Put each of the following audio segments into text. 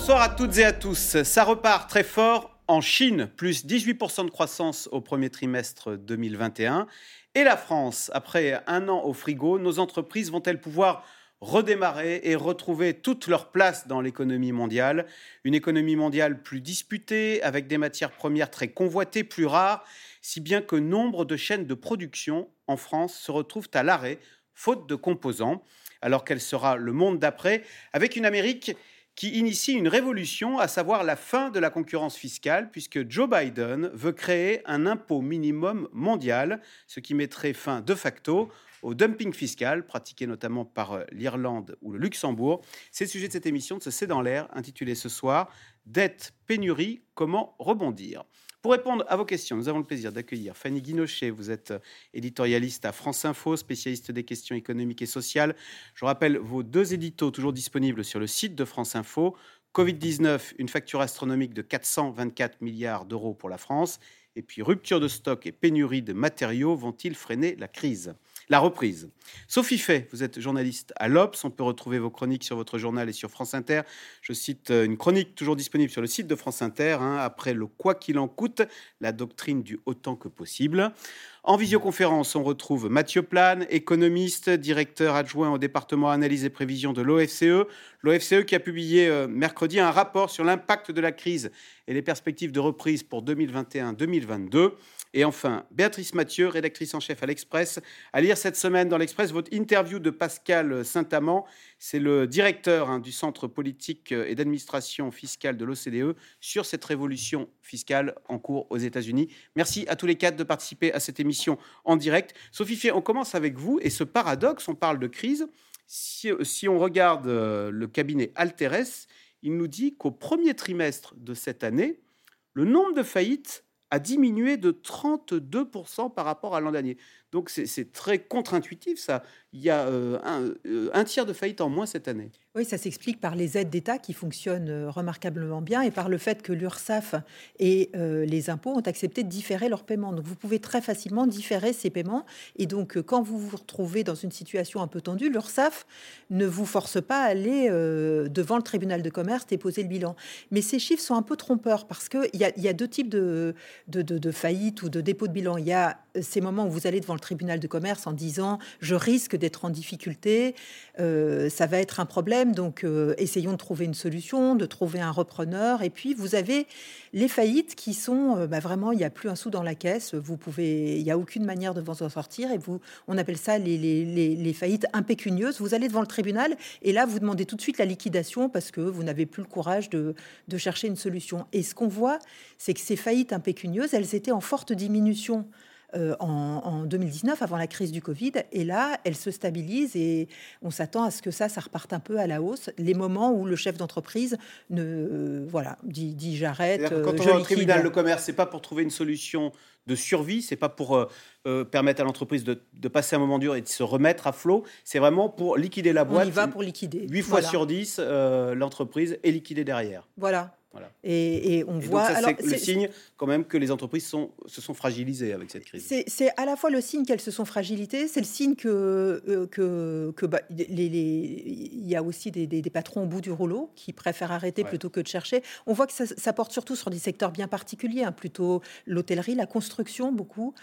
Bonsoir à toutes et à tous. Ça repart très fort en Chine, plus 18% de croissance au premier trimestre 2021. Et la France, après un an au frigo, nos entreprises vont-elles pouvoir redémarrer et retrouver toute leur place dans l'économie mondiale? Une économie mondiale plus disputée, avec des matières premières très convoitées, plus rares, si bien que nombre de chaînes de production en France se retrouvent à l'arrêt, faute de composants, alors qu'elle sera le monde d'après, avec une Amérique qui initie une révolution, à savoir la fin de la concurrence fiscale, puisque Joe Biden veut créer un impôt minimum mondial, ce qui mettrait fin de facto au dumping fiscal pratiqué notamment par euh, l'Irlande ou le Luxembourg. C'est le sujet de cette émission de ce C'est dans l'air, intitulée ce soir Dette, pénurie, comment rebondir? Pour répondre à vos questions, nous avons le plaisir d'accueillir Fanny Guinochet. Vous êtes euh, éditorialiste à France Info, spécialiste des questions économiques et sociales. Je rappelle vos deux éditos toujours disponibles sur le site de France Info. Covid-19, une facture astronomique de 424 milliards d'euros pour la France. Et puis rupture de stock et pénurie de matériaux vont-ils freiner la crise? La reprise. Sophie Fay, vous êtes journaliste à l'Obs. On peut retrouver vos chroniques sur votre journal et sur France Inter. Je cite euh, une chronique toujours disponible sur le site de France Inter. Hein, après le quoi qu'il en coûte, la doctrine du autant que possible. En visioconférence, on retrouve Mathieu Plane, économiste, directeur adjoint au département analyse et prévision de l'OFCE. L'OFCE qui a publié euh, mercredi un rapport sur l'impact de la crise et les perspectives de reprise pour 2021-2022. Et enfin, Béatrice Mathieu, rédactrice en chef à l'Express, à lire cette semaine dans l'Express votre interview de Pascal Saint-Amand. C'est le directeur hein, du Centre politique et d'administration fiscale de l'OCDE sur cette révolution fiscale en cours aux États-Unis. Merci à tous les quatre de participer à cette émission en direct. Sophie Fier, on commence avec vous et ce paradoxe, on parle de crise. Si, on regarde euh, le cabinet Alteres, il nous dit qu'au premier trimestre de cette année, le nombre de faillites a diminué de 32% par rapport à l'an dernier. Donc c'est très contre-intuitif ça. Il y a euh, euh, un, tiers de faillite en moins cette année. Oui, ça s'explique par les aides d'État qui fonctionnent euh, remarquablement bien et par le fait que l'URSSAF et les impôts ont accepté de différer leurs paiements. Donc vous pouvez très facilement différer ces paiements. Et donc quand vous vous retrouvez dans une situation un peu tendue, l'URSSAF ne vous force pas à aller devant le tribunal de commerce déposer le bilan. Mais ces chiffres sont un peu trompeurs parce qu'il y, y, a deux types de, de, de, faillites ou de dépôt de bilan. Il y a ces moments où vous allez devant tribunal de commerce en disant je risque d'être en difficulté, euh, ça va être un problème, donc euh, essayons de trouver une solution, de trouver un repreneur. Et puis vous avez les faillites qui sont euh, bah, vraiment, il n'y a plus un sou dans la caisse, vous pouvez, il n'y a aucune manière de vous en sortir. Et vous, on appelle ça les, les, faillites impécunieuses. Vous allez devant le tribunal et là vous demandez tout de suite la liquidation parce que vous n'avez plus le courage de, de chercher une solution. Et ce qu'on voit, c'est que ces faillites impécunieuses, elles étaient en forte diminution euh, en, 2019, avant la crise du Covid. Et là, elle se stabilise et on s'attend à ce que ça, ça reparte un peu à la hausse. Les moments où le chef d'entreprise ne, voilà, dit, j'arrête. Quand on va au tribunal de commerce, c'est pas pour trouver une solution de survie, c'est pas pour euh, euh, permettre à l'entreprise de, passer un moment dur et de se remettre à flot, c'est vraiment pour liquider la boîte. On y va pour liquider. 8 fois sur 10, l'entreprise est liquidée derrière. Voilà. Et, on voit. alors, c'est le signe quand même que les entreprises sont, se sont fragilisées avec cette crise. C'est à la fois le signe qu'elles se sont fragilisées, c'est le signe que, euh, que, que bah, il y a aussi des, des, patrons au bout du rouleau qui préfèrent arrêter plutôt que de chercher. On voit que ça, porte surtout sur des secteurs bien particuliers, hein, plutôt l'hôtellerie, la construction, beaucoup,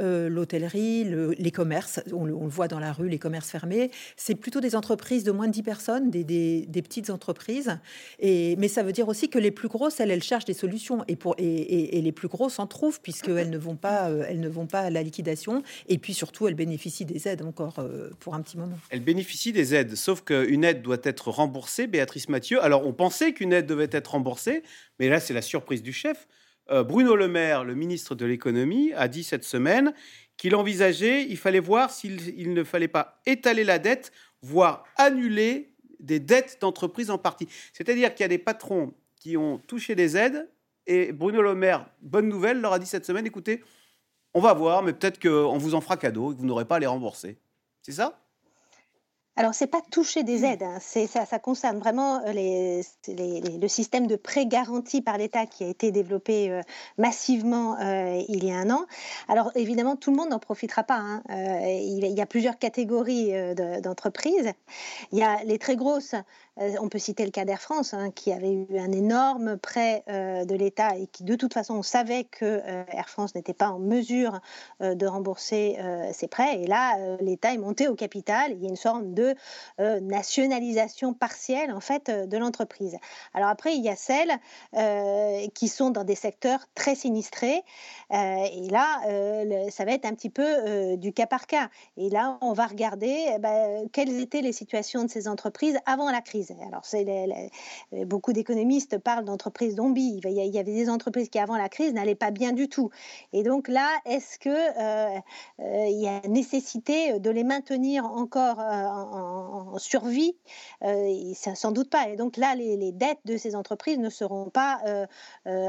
euh, l'hôtellerie, les commerces. On le, voit dans la rue, les commerces fermés. C'est plutôt des entreprises de moins de 10 personnes, des, des, des petites entreprises. Et, mais ça veut dire aussi que les plus grosses, elles, elles cherchent des solutions. Et, pour, et, les plus grosses en trouvent, puisqu'elles ne, vont pas, euh, elles ne vont pas à la liquidation. Et puis surtout, elles bénéficient des aides encore euh, pour un petit moment. Elles bénéficient des aides, sauf qu'une aide doit être remboursée, Béatrice Mathieu. Alors, on pensait qu'une aide devait être remboursée, mais là, c'est la surprise du chef. Euh, Bruno Le Maire, le ministre de l'économie, a dit cette semaine qu'il envisageait, il fallait voir s'il ne fallait pas étaler la dette, voire annuler des dettes d'entreprise en partie. C'est-à-dire qu'il y a des patrons qui ont touché des aides. Et Bruno Le Maire, bonne nouvelle, leur a dit cette semaine, écoutez, on va voir, mais peut-être qu'on vous en fera cadeau et que vous n'aurez pas à les rembourser. C'est ça? Alors, c'est pas toucher des aides, hein. ça, ça concerne vraiment euh, les, le système de prêt garanti par l'État qui a été développé euh, massivement euh, il y a un an. Alors, évidemment, tout le monde n'en profitera pas. Hein. il, y a plusieurs catégories d'entreprises. il y a les très grosses on peut citer le cas d'Air France, hein, qui avait eu un énorme prêt de l'État et qui, de toute façon, on savait que Air France n'était pas en mesure de rembourser ses prêts. Et là, l'État est monté au capital. Il y a une sorte de nationalisation partielle, en fait, de l'entreprise. Alors après, il y a celles qui sont dans des secteurs très sinistrés. et là, ça va être un petit peu du cas par cas. Et là, on va regarder eh ben, quelles étaient les situations de ces entreprises avant la crise. Alors, c'est beaucoup d'économistes parlent d'entreprises zombies. Il y avait des entreprises qui, avant la crise, n'allaient pas bien du tout. Et donc là, est-ce que euh, euh, y a nécessité de les maintenir encore euh, en, survie? Sans doute pas. Et donc là, les, dettes de ces entreprises ne seront pas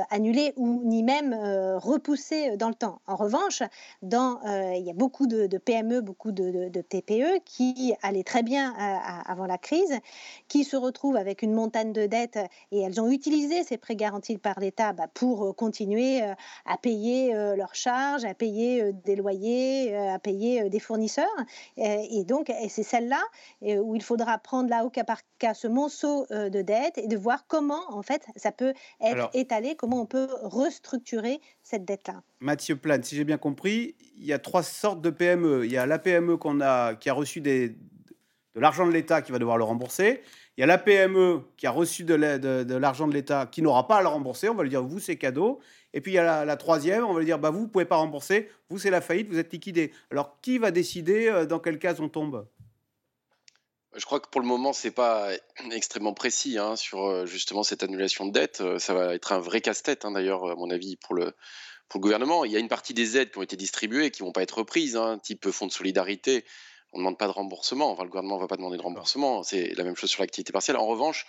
annulées ou ni même repoussées dans le temps. En revanche, dans, il y a beaucoup de, PME, beaucoup de, de TPE qui allaient très bien avant la crise, qui se retrouvent avec une montagne de dettes et elles ont utilisé ces prêts garantis par l'État bah, pour continuer à payer leurs charges, à payer des loyers, à payer des fournisseurs. Et donc, c'est celle-là où il faudra prendre là au cas par cas ce monceau de dettes et de voir comment, en fait, ça peut être étalé, comment on peut restructurer cette dette-là. Mathieu Plane, si j'ai bien compris, il y a trois sortes de PME. Il y a la PME qu'on a, qui a reçu des, de l'argent de l'État qui va devoir le rembourser. Il y a la PME qui a reçu de l'argent de l'État qui n'aura pas à le rembourser. On va lui dire, vous, c'est cadeau. Et puis il y a la, troisième, on va lui dire, bah, vous ne pouvez pas rembourser. Vous, c'est la faillite, vous êtes liquidé. Alors, qui va décider euh, dans quelle case on tombe? Je crois que pour le moment, c'est pas extrêmement précis hein, sur euh, justement cette annulation de dette. Euh, ça va être un vrai casse-tête, hein, d'ailleurs, à mon avis, pour le, gouvernement. Il y a une partie des aides qui ont été distribuées et qui vont pas être reprises, hein, type fonds de solidarité. On ne demande pas de remboursement. Enfin, le gouvernement ne va pas demander de remboursement. C'est la même chose sur l'activité partielle. En revanche,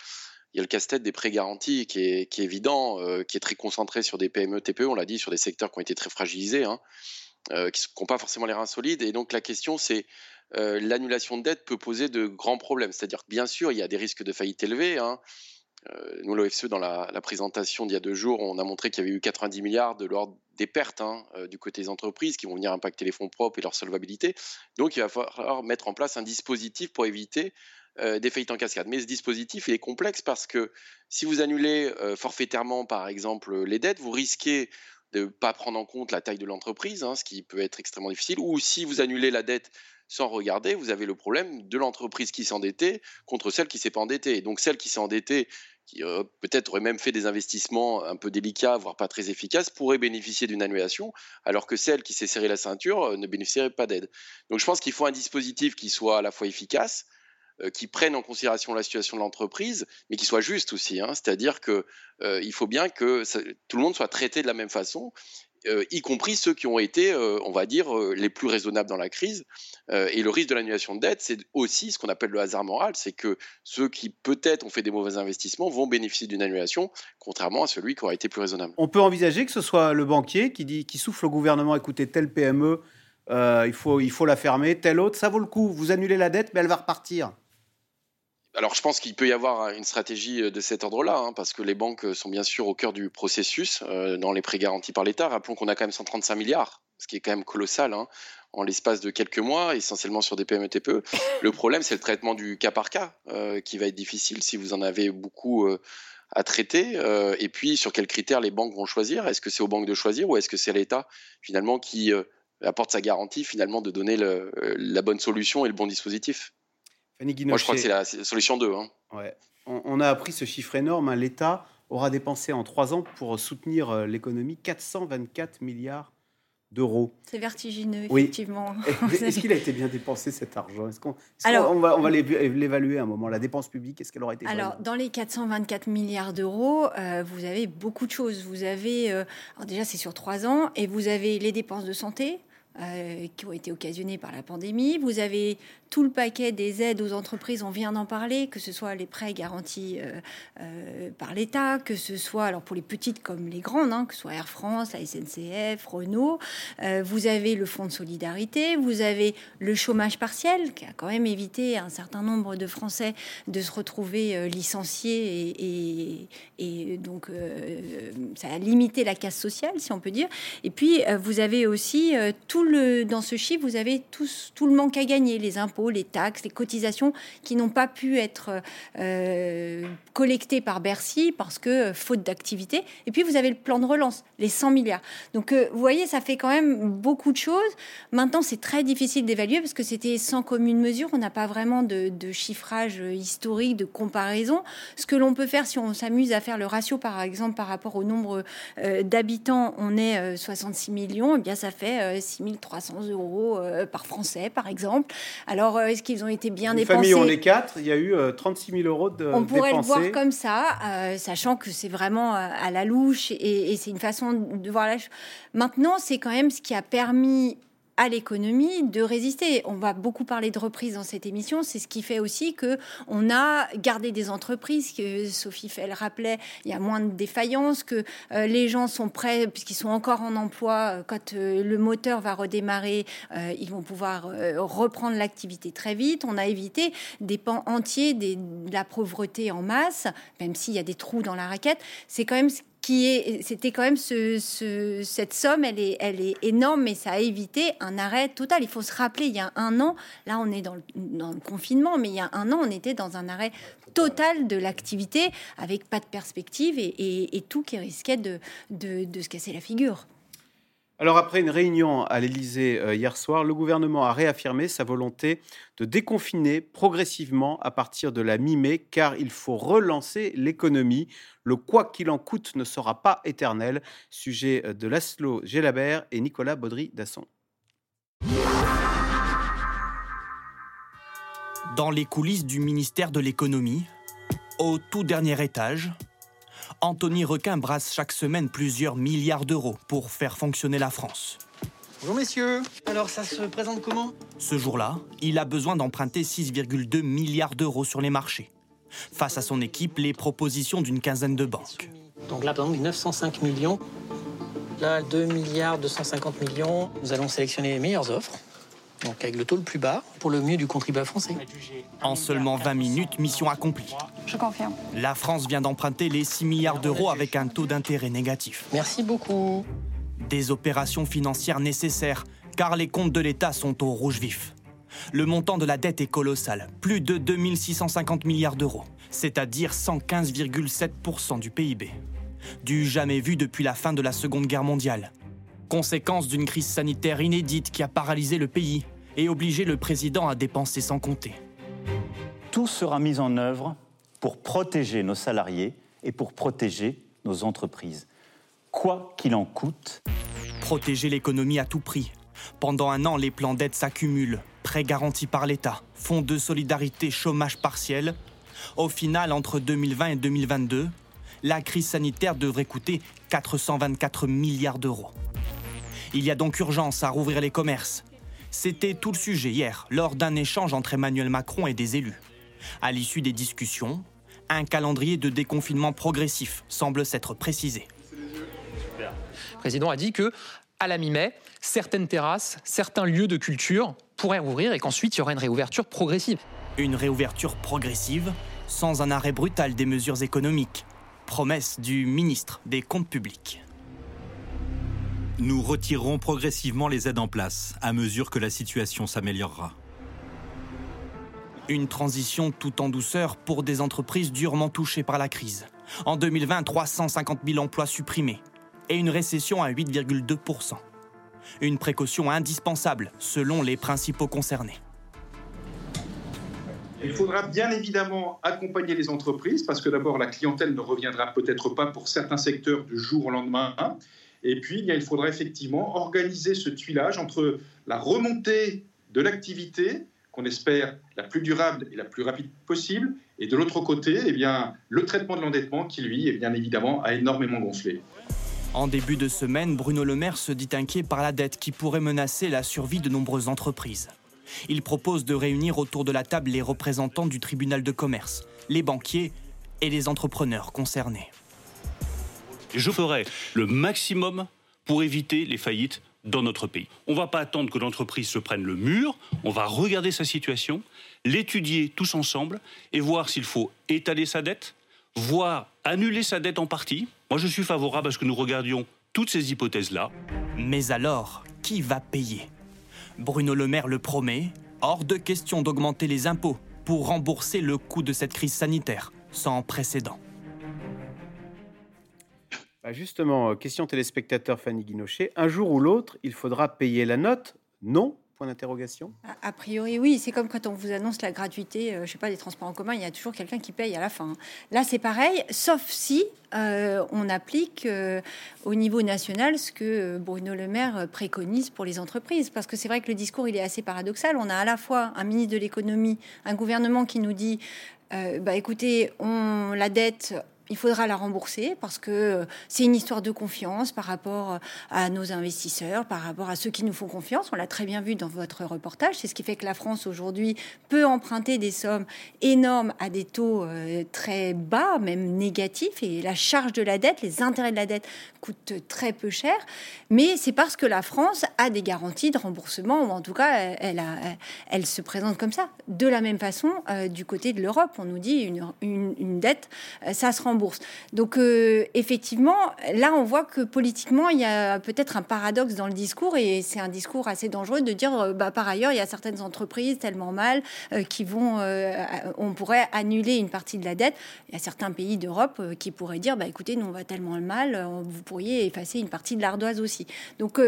il y a le casse-tête des prêts garantis qui est, qui est évident, euh, qui est très concentré sur des PME, TPE, on l'a dit, sur des secteurs qui ont été très fragilisés, hein, qui n'ont pas forcément les reins solides. Et donc la question, c'est euh, l'annulation de dette peut poser de grands problèmes. C'est-à-dire que bien sûr, il y a des risques de faillite élevés. Hein. Euh, nous, l'OFCE, dans la, présentation d'il y a deux jours, on a montré qu'il y avait eu 90 milliards de l'ordre des pertes hein, euh, du côté des entreprises qui vont venir impacter les fonds propres et leur solvabilité. Donc, il va falloir mettre en place un dispositif pour éviter des faillites en cascade. Mais ce dispositif, est complexe parce que si vous annulez forfaitairement, par exemple, les dettes, vous risquez de ne pas prendre en compte la taille de l'entreprise, hein, ce qui peut être extrêmement difficile, ou si vous annulez la dette sans regarder, vous avez le problème de l'entreprise qui s'est endettée contre celle qui s'est pas endettée. Et donc celle qui s'est endettée, qui euh, peut-être aurait même fait des investissements un peu délicats, voire pas très efficaces, pourrait bénéficier d'une annulation, alors que celle qui s'est serré la ceinture euh, ne bénéficierait pas d'aide. Donc je pense qu'il faut un dispositif qui soit à la fois efficace, euh, qui prenne en considération la situation de l'entreprise, mais qui soit juste aussi. Hein. C'est-à-dire qu'il faut bien que tout le monde soit traité de la même façon euh, y compris ceux qui ont été, euh, on va dire, euh, les plus raisonnables dans la crise. et le risque de l'annulation de dette, c'est aussi ce qu'on appelle le hasard moral, c'est que ceux qui peut-être ont fait des mauvais investissements vont bénéficier d'une annulation, contrairement à celui qui aura été plus raisonnable. On peut envisager que ce soit le banquier qui dit, qui souffle au gouvernement, écoutez, telle PME, il, faut, il faut la fermer, telle autre, ça vaut le coup, vous annulez la dette, mais elle va repartir alors, je pense qu'il peut y avoir une stratégie euh, de cet ordre-là, hein, parce que les banques sont bien sûr au cœur du processus euh, dans les prêts garantis par l'État. Rappelons qu'on a quand même 135 milliards, ce qui est quand même colossal, hein, en l'espace de quelques mois, essentiellement sur des PME TPE. Le problème, c'est le traitement du cas par cas, euh, qui va être difficile si vous en avez beaucoup à traiter. et puis, sur quels critères les banques vont choisir Est-ce que c'est aux banques de choisir ou est-ce que c'est l'État finalement qui apporte sa garantie finalement de donner la bonne solution et le bon dispositif? Moi, je crois que c'est la, solution 2. Hein. Ouais. On, a appris ce chiffre énorme. Hein. L'État aura dépensé en trois ans pour soutenir euh, l'économie 424 milliards d'euros. C'est vertigineux, effectivement. Est-ce qu'il a été bien dépensé cet argent? Est-ce qu'on on va, on va l'évaluer un moment La dépense publique, est-ce qu'elle aura été Alors, dans les 424 milliards d'euros, euh, vous avez beaucoup de choses. Vous avez, euh, alors déjà, c'est sur trois ans, et vous avez les dépenses de santé. Qui ont été occasionnées par la pandémie. Vous avez tout le paquet des aides aux entreprises, on vient d'en parler, que ce soit les prêts garantis euh, euh, par l'État, que ce soit alors pour les petites comme les grandes, hein, que ce soit Air France, la SNCF, Renault. Euh, vous avez le fonds de solidarité, vous avez le chômage partiel qui a quand même évité un certain nombre de Français de se retrouver licenciés et, et donc ça a limité la casse sociale, si on peut dire. Et puis vous avez aussi tout dans ce chiffre, vous avez tout, le manque à gagner, les impôts, les taxes, les cotisations qui n'ont pas pu être euh, collectées par Bercy parce que euh, faute d'activité. Et puis vous avez le plan de relance, les 100 milliards. Donc euh, vous voyez, ça fait quand même beaucoup de choses. Maintenant, c'est très difficile d'évaluer parce que c'était sans commune mesure. On n'a pas vraiment de, chiffrage historique, de comparaison. Ce que l'on peut faire si on s'amuse à faire le ratio, par exemple, par rapport au nombre d'habitants, on est 66 millions, et eh bien ça fait 6300 euros par Français, par exemple. Alors, est-ce qu'ils ont été bien dépensés famille, on est quatre, il y a eu 36 000 euros de On pourrait le voir comme ça, euh, sachant que c'est vraiment euh, à la louche et, et c'est une façon de voir la chose. Maintenant, c'est quand même ce qui a permis à l'économie de résister. On va beaucoup parler de reprise dans cette émission. C'est ce qui fait aussi que on a gardé des entreprises que Sophie Fell rappelait. Il y a moins de défaillances, que euh, les gens sont prêts puisqu'ils sont encore en emploi. Euh, quand euh, le moteur va redémarrer, ils vont pouvoir reprendre l'activité très vite. On a évité des pans entiers de la pauvreté en masse, même s'il y a des trous dans la raquette. C'est quand même c'était quand même ce, cette somme, elle est, énorme, mais ça a évité un arrêt total. Il faut se rappeler, il y a un an, là on est dans le, confinement, mais il y a un an, on était dans un arrêt total de l'activité, avec pas de perspective et, tout qui risquait de se casser la figure. Alors après une réunion à l'Élysée euh, hier soir, le gouvernement a réaffirmé sa volonté de déconfiner progressivement à partir de la mi-mai, car il faut relancer l'économie. Le quoi qu'il en coûte ne sera pas éternel. Sujet euh, de Laszlo Gélabert et Nicolas Baudry-Dasson. Dans les coulisses du ministère de l'économie, au tout dernier étage, Anthony Requin brasse chaque semaine plusieurs milliards d'euros pour faire fonctionner la France. Bonjour messieurs, alors ça se présente comment? Ce jour-là, il a besoin d'emprunter 6,2 milliards d'euros sur les marchés. Face à son équipe, les propositions d'une quinzaine de banques. Donc là, par exemple, 905 millions. Là, 2 milliards 250 millions. Nous allons sélectionner les meilleures offres donc avec le taux le plus bas, pour le mieux du contribuable français. En seulement 20 minutes, mission accomplie. Je confirme. La France vient d'emprunter les 6 milliards d'euros avec un taux d'intérêt négatif. Merci beaucoup. Des opérations financières nécessaires, car les comptes de l'État sont au rouge vif. Le montant de la dette est colossal, plus de 2650 milliards d'euros, c'est-à-dire 115,7% du PIB. Du jamais vu depuis la fin de la Seconde Guerre mondiale. Conséquence d'une crise sanitaire inédite qui a paralysé le pays et obliger le président à dépenser sans compter. Tout sera mis en œuvre pour protéger nos salariés et pour protéger nos entreprises, quoi qu'il en coûte. Protéger l'économie à tout prix. Pendant un an, les plans d'aide s'accumulent, prêts garantis par l'État, fonds de solidarité, chômage partiel. Au final, entre 2020 et 2022, la crise sanitaire devrait coûter 424 milliards d'euros. Il y a donc urgence à rouvrir les commerces, c'était tout le sujet hier, lors d'un échange entre Emmanuel Macron et des élus. À l'issue des discussions, un calendrier de déconfinement progressif semble s'être précisé. Le président a dit que, à la mi-mai, certaines terrasses, certains lieux de culture pourraient rouvrir et qu'ensuite il y aurait une réouverture progressive. Une réouverture progressive, sans un arrêt brutal des mesures économiques. Promesse du ministre des Comptes publics. Nous retirerons progressivement les aides en place à mesure que la situation s'améliorera. Une transition tout en douceur pour des entreprises durement touchées par la crise. En 2020, 350 000 emplois supprimés et une récession à 8,2% Une précaution indispensable selon les principaux concernés. Il faudra bien évidemment accompagner les entreprises parce que d'abord la clientèle ne reviendra peut-être pas pour certains secteurs du jour au lendemain. Et puis, il faudra effectivement organiser ce tuilage entre la remontée de l'activité, qu'on espère la plus durable et la plus rapide possible, et de l'autre côté, eh le traitement de l'endettement qui, lui, bien évidemment, a énormément gonflé. En début de semaine, Bruno Le Maire se dit inquiet par la dette qui pourrait menacer la survie de nombreuses entreprises. Il propose de réunir autour de la table les représentants du tribunal de commerce, les banquiers et les entrepreneurs concernés. Je ferai le maximum pour éviter les faillites dans notre pays. On ne va pas attendre que l'entreprise se prenne le mur, on va regarder sa situation, l'étudier tous ensemble et voir s'il faut étaler sa dette, voire annuler sa dette en partie. Moi, je suis favorable à ce que nous regardions toutes ces hypothèses-là. Mais alors, qui va payer? Bruno Le Maire le promet, hors de question d'augmenter les impôts pour rembourser le coût de cette crise sanitaire sans précédent. Bah, justement, euh, question téléspectateur Fanny Guinochet. Un jour ou l'autre, il faudra payer la note? Non? Point d'interrogation. A, priori, oui. C'est comme quand on vous annonce la gratuité, euh, je sais pas, des transports en commun, il y a toujours quelqu'un qui paye à la fin. Là, c'est pareil, sauf si euh, on applique au niveau national ce que Bruno Le Maire préconise pour les entreprises. Parce que c'est vrai que le discours, il est assez paradoxal. On a à la fois un ministre de l'économie, un gouvernement qui nous dit bah écoutez, on, la dette, il faudra la rembourser parce que euh, c'est une histoire de confiance par rapport euh, à nos investisseurs, par rapport à ceux qui nous font confiance. On l'a très bien vu dans votre reportage. C'est ce qui fait que la France aujourd'hui peut emprunter des sommes énormes à des taux euh, très bas, même négatifs. Et la charge de la dette, les intérêts de la dette coûtent très peu cher. Mais c'est parce que la France a des garanties de remboursement, ou en tout cas, elle, se présente comme ça. De la même façon, du côté de l'Europe, on nous dit une, une dette, ça se rembourse Donc euh, effectivement, là on voit que politiquement il y a peut-être un paradoxe dans le discours et c'est un discours assez dangereux de dire euh, bah, par ailleurs il y a certaines entreprises tellement mal euh, qui vont, on pourrait annuler une partie de la dette. Il y a certains pays d'Europe qui pourraient dire bah écoutez nous on va tellement mal, vous pourriez effacer une partie de l'ardoise aussi. Donc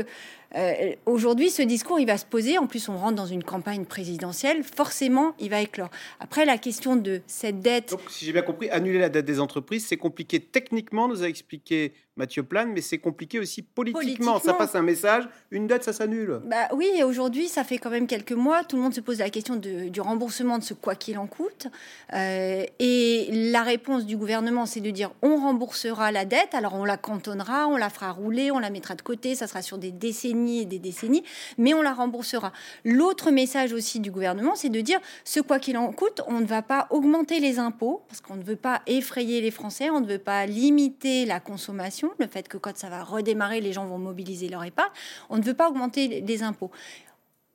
euh, aujourd'hui, ce discours, il va se poser. En plus, on rentre dans une campagne présidentielle. Forcément, il va éclore. Après, la question de cette dette. Donc, si j'ai bien compris, annuler la dette des entreprises, c'est compliqué techniquement, nous a expliqué Mathieu Plane, mais c'est compliqué aussi politiquement. Ça passe un message, une dette, ça s'annule. Bah oui, et aujourd'hui, ça fait quand même quelques mois, tout le monde se pose la question du remboursement de ce quoi qu'il en coûte. Euh, et la réponse du gouvernement, c'est de dire on remboursera la dette, alors on la cantonnera, on la fera rouler, on la mettra de côté, ça sera sur des décennies et des décennies, mais on la remboursera. L'autre message aussi du gouvernement, c'est de dire ce quoi qu'il en coûte, on ne va pas augmenter les impôts, parce qu'on ne veut pas effrayer les Français, on ne veut pas limiter la consommation le fait que quand ça va redémarrer, les gens vont mobiliser leur épargne. On ne veut pas augmenter les impôts.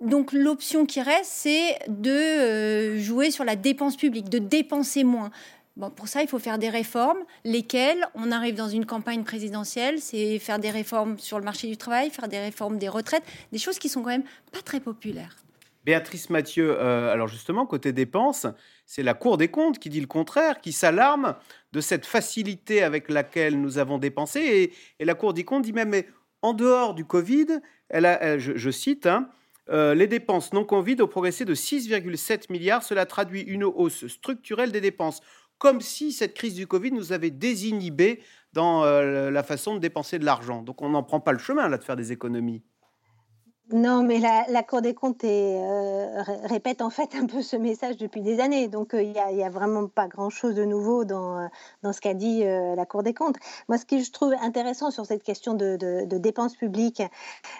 Donc l'option qui reste, c'est de euh, jouer sur la dépense publique, de dépenser moins. Bon, pour ça, il faut faire des réformes, lesquelles on arrive dans une campagne présidentielle, c'est faire des réformes sur le marché du travail, faire des réformes des retraites, des choses qui sont quand même pas très populaires. Béatrice Mathieu, euh, alors justement, côté dépenses, c'est la Cour des comptes qui dit le contraire, qui s'alarme de cette facilité avec laquelle nous avons dépensé. Et, la Cour des comptes dit même, mais en dehors du Covid, elle a, je, cite, hein, euh, les dépenses non Covid ont progressé de 6,7 milliards. Cela traduit une hausse structurelle des dépenses, comme si cette crise du Covid nous avait désinhibés dans euh, la façon de dépenser de l'argent. Donc on n'en prend pas le chemin là de faire des économies. Non, mais la, Cour des comptes euh, répète en fait un peu ce message depuis des années. Donc, euh, il n'y a, vraiment pas grand-chose de nouveau dans, euh, dans ce qu'a dit la Cour des comptes. Moi, ce que je trouve intéressant sur cette question de, dépenses publiques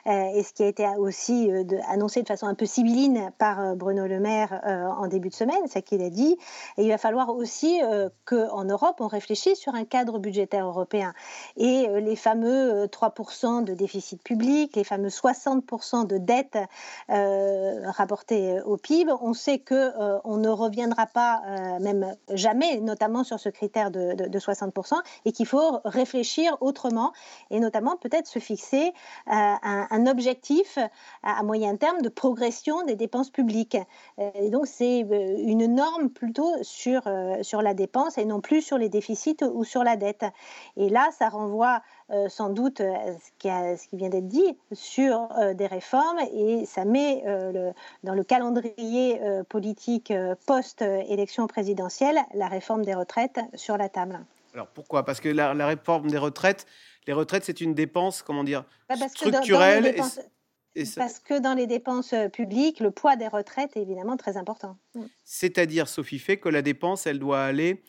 et ce qui a été aussi annoncé de façon un peu sibylline par Bruno Le Maire en début de semaine, c'est qu'il a dit et il va falloir aussi qu'en Europe, on réfléchisse sur un cadre budgétaire européen. Et les fameux 3% de déficit public, les fameux 60% de dette euh, rapportée au PIB, on sait que euh, on ne reviendra pas, euh, même jamais, notamment sur ce critère de, 60%, et qu'il faut réfléchir autrement, et notamment peut-être se fixer un, objectif à, moyen terme de progression des dépenses publiques. Et donc c'est une norme plutôt sur, sur la dépense et non plus sur les déficits ou sur la dette. Et là, ça renvoie euh, sans doute euh, ce qui, vient d'être dit sur euh, des réformes et ça met dans le calendrier politique post-élection présidentielle la réforme des retraites sur la table. Alors pourquoi? Parce que la, réforme des retraites, les retraites, c'est une dépense, comment dire, bah, structurelle. Parce que dans les dépenses publiques, le poids des retraites est évidemment très important. C'est-à-dire, Sophie fait que la dépense, elle doit aller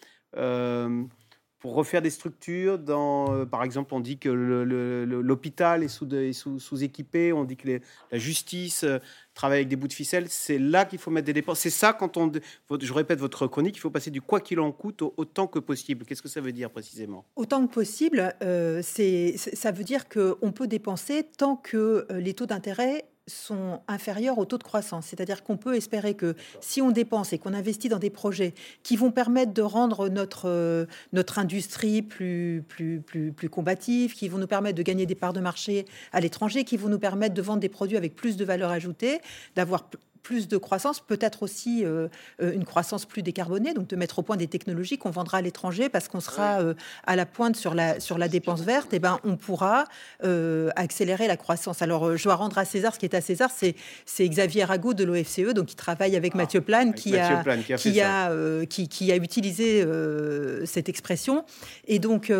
pour refaire des structures. Dans, euh, par exemple, on dit que l'hôpital est sous-équipé, sous, sous équipé on dit que la justice euh, travaille avec des bouts de ficelle. C'est là qu'il faut mettre des dépenses. C'est ça, quand on, je répète votre chronique, il faut passer du quoi qu'il en coûte autant que possible. Qu'est-ce que ça veut dire précisément? Autant que possible, euh, c'est, ça veut dire qu'on peut dépenser tant que les taux d'intérêt sont inférieurs au taux de croissance. C'est-à-dire qu'on peut espérer que si on dépense et qu'on investit dans des projets qui vont permettre de rendre notre, euh, notre industrie plus, plus, plus, plus combative, qui vont nous permettre de gagner des parts de marché à l'étranger, qui vont nous permettre de vendre des produits avec plus de valeur ajoutée, d'avoir plus de croissance, peut-être aussi euh, euh, une croissance plus décarbonée, donc de mettre au point des technologies qu'on vendra à l'étranger parce qu'on sera euh, à la pointe sur la, sur la dépense verte, et eh ben on pourra accélérer la croissance. Alors je dois rendre à César ce qui est à César, c'est, c'est Xavier Rago de l'OFCE, donc qui travaille avec ah, Mathieu Plane, qui, a, qui, a, qui, qui, a utilisé cette expression. Et donc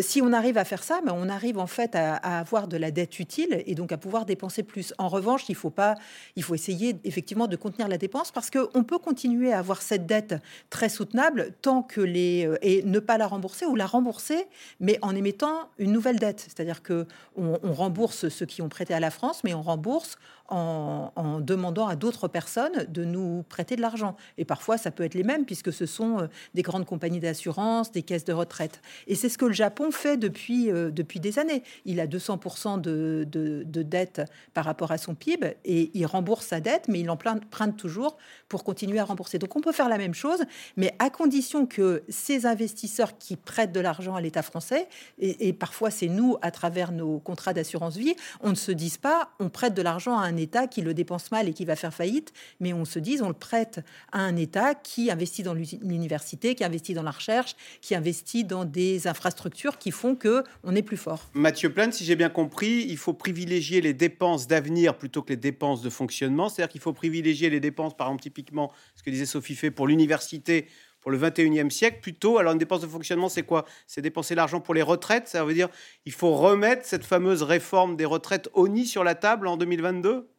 si on arrive à faire ça, ben, on arrive en fait à, à, avoir de la dette utile et donc à pouvoir dépenser plus. En revanche, il faut pas, il faut essayer effectivement de contenir la dépense parce qu'on peut continuer à avoir cette dette très soutenable tant que les euh, et ne pas la rembourser ou la rembourser, mais en émettant une nouvelle dette. C'est-à-dire que on, rembourse ceux qui ont prêté à la France, mais on rembourse en, demandant à d'autres personnes de nous prêter de l'argent. Et parfois, ça peut être les mêmes, puisque ce sont euh, des grandes compagnies d'assurance, des caisses de retraite. Et c'est ce que le Japon fait depuis, euh, depuis des années. Il a 200% de, de, de, dette par rapport à son PIB, et il rembourse sa dette, mais il emprunte toujours pour continuer à rembourser. Donc on peut faire la même chose, mais à condition que ces investisseurs qui prêtent de l'argent à l'État français, et, et parfois c'est nous à travers nos contrats d'assurance vie, on ne se dise pas on prête de l'argent à un État qui le dépense mal et qui va faire faillite, mais on se dit, on le prête à un État qui investit dans l'université, qui investit dans la recherche, qui investit dans des infrastructures qui font que on est plus fort. Mathieu Plane, si j'ai bien compris, il faut privilégier les dépenses d'avenir plutôt que les dépenses de fonctionnement. C'est-à-dire qu'il faut privilégier les dépenses, par exemple, typiquement, ce que disait Sophie fait pour l'université pour le 21e siècle plutôt. Alors une dépense de fonctionnement, c'est quoi? C'est dépenser l'argent pour les retraites. Ça veut dire il faut remettre cette fameuse réforme des retraites nid sur la table en 2022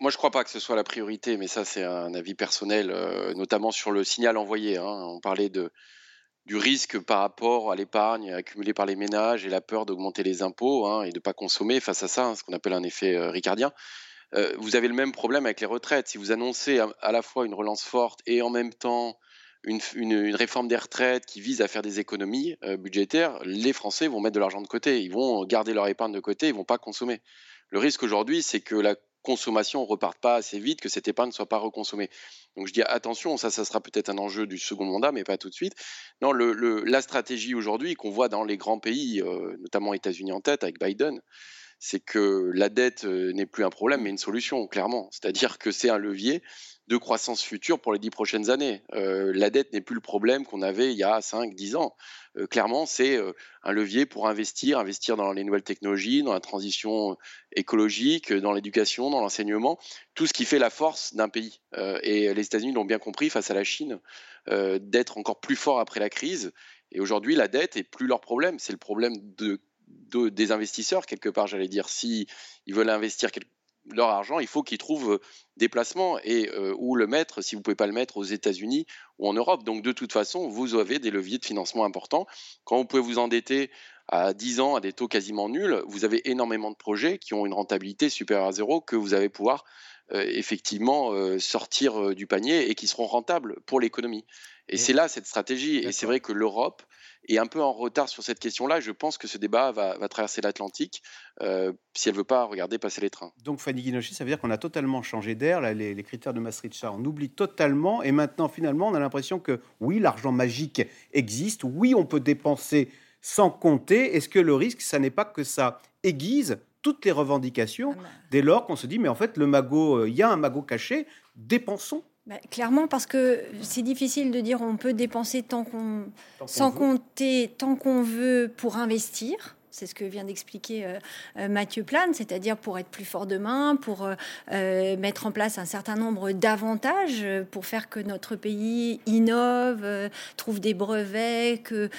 moi, je ne crois pas que ce soit la priorité, mais ça, c'est un avis personnel, euh, notamment sur le signal envoyé. Hein. On parlait du risque par rapport à l'épargne accumulée par les ménages et la peur d'augmenter les impôts hein, et de ne pas consommer face à ça, hein, ce qu'on appelle un effet euh, ricardien. Euh, vous avez le même problème avec les retraites. Si vous annoncez à, la fois une relance forte et en même temps une, réforme des retraites qui vise à faire des économies budgétaires, les Français vont mettre de l'argent de côté. Ils vont garder leur épargne de côté, ils vont pas consommer. Le risque aujourd'hui, c'est que la consommation ne reparte pas assez vite, que cette épargne ne soit pas reconsommée. Donc je dis attention, ça, ça sera peut-être un enjeu du second mandat, mais pas tout de suite. Non, la stratégie aujourd'hui qu'on voit dans les grands pays, euh, notamment États-Unis en tête avec Biden, c'est que la dette euh, n'est plus un problème, mais une solution, clairement. C'est-à-dire que c'est un levier de croissance future pour les dix prochaines années. Euh, la dette n'est plus le problème qu'on avait il y a 5, 10 ans. Euh, clairement, c'est un levier pour investir, investir dans les nouvelles technologies, dans la transition écologique, dans l'éducation, dans l'enseignement, tout ce qui fait la force d'un pays. et les États-Unis l'ont bien compris face à la Chine, d'être encore plus fort après la crise. Et aujourd'hui, la dette est plus leur problème, c'est le problème de, des investisseurs quelque part, j'allais dire. Si ils veulent investir leur argent, il faut qu'ils trouvent des placements et où le mettre si vous ne pouvez pas le mettre aux États-Unis ou en Europe. Donc de toute façon, vous avez des leviers de financement importants. Quand vous pouvez vous endetter à 10 ans à des taux quasiment nuls, vous avez énormément de projets qui ont une rentabilité supérieure à zéro que vous allez pouvoir effectivement sortir du panier et qui seront rentables pour l'économie. Et c'est là cette stratégie. Et c'est vrai que l'Europe est un peu en retard sur cette question-là. Je pense que ce débat va, traverser l'Atlantique euh, si elle ne veut pas regarder passer les trains. Donc Fanny Guinochet, ça veut dire qu'on a totalement changé d'air. Les, les, critères de Maastricht, on oublie totalement. Et maintenant, finalement, on a l'impression que oui, l'argent magique existe. Oui, on peut dépenser sans compter. Est-ce que le risque, ça n'est pas que ça aiguise toutes les revendications ah dès lors qu'on se dit, mais en fait, le magot, euh, il y a un magot caché, dépensons bah, clairement, parce que c'est difficile de dire on peut dépenser tant qu'on, sans compter tant qu'on veut pour investir. C'est ce que vient d'expliquer euh, euh, Mathieu Plane, c'est-à-dire pour être plus fort demain, pour euh, mettre en place un certain nombre d'avantages pour faire que notre pays innove, trouve des brevets, que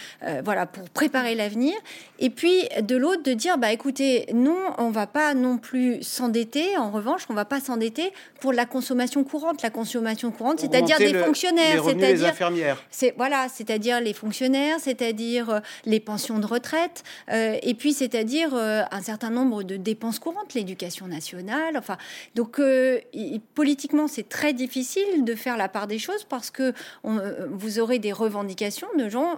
voilà, pour préparer l'avenir. Et puis de l'autre de dire bah écoutez, non, on va pas non plus s'endetter. En revanche, on va pas s'endetter pour la consommation courante. La consommation courante, c'est-à-dire des fonctionnaires, c'est-à-dire infirmières. C'est voilà, c'est-à-dire les fonctionnaires, c'est-à-dire les pensions de retraite et puis c'est-à-dire euh, un certain nombre de dépenses courantes, l'éducation nationale. Enfin, donc euh, politiquement, c'est très difficile de faire la part des choses parce que euh, vous aurez des revendications de gens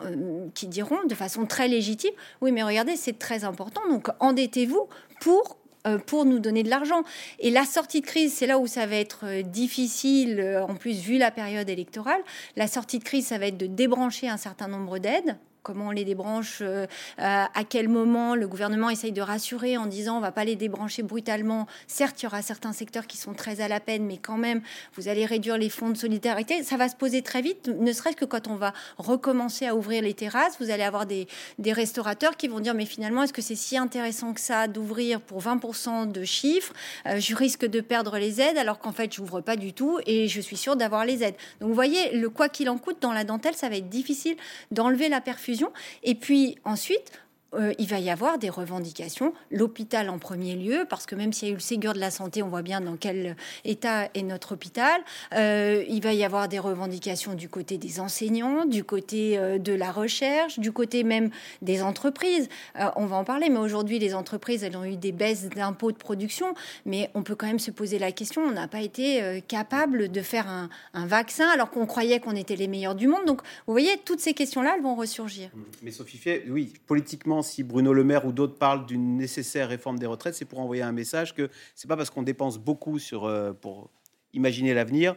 qui diront de façon très légitime, oui, mais regardez, c'est très important, donc endettez-vous pour pour nous donner de l'argent. Et la sortie de crise, c'est là où ça va être difficile, en plus vu la période électorale. La sortie de crise, ça va être de débrancher un certain nombre d'aides comment on les débranche, euh, euh, à quel moment le gouvernement essaye de rassurer en disant on va pas les débrancher brutalement. Certes, il y aura certains secteurs qui sont très à la peine, mais quand même, vous allez réduire les fonds de solidarité. Ça va se poser très vite, ne serait-ce que quand on va recommencer à ouvrir les terrasses, vous allez avoir des, restaurateurs qui vont dire mais finalement, est-ce que c'est si intéressant que ça d'ouvrir pour 20% de chiffres euh, Je risque de perdre les aides alors qu'en fait, j'ouvre pas du tout et je suis sûre d'avoir les aides. Donc vous voyez, le quoi qu'il en coûte dans la dentelle, ça va être difficile d'enlever la perfusion et puis ensuite, euh, il va y avoir des revendications, l'hôpital en premier lieu, parce que même s'il y a eu le Ségur de la santé, on voit bien dans quel état est notre hôpital. Euh, il va y avoir des revendications du côté des enseignants, du côté euh, de la recherche, du côté même des entreprises. on va en parler, mais aujourd'hui, les entreprises, elles ont eu des baisses d'impôts de production, mais on peut quand même se poser la question, on n'a pas été capable de faire un, vaccin alors qu'on croyait qu'on était les meilleurs du monde. Donc, vous voyez, toutes ces questions-là, elles vont ressurgir. Mais Sophie Fier, oui, politiquement, si Bruno Le Maire ou d'autres parlent d'une nécessaire réforme des retraites, c'est pour envoyer un message que c'est pas parce qu'on dépense beaucoup euh, pour imaginer l'avenir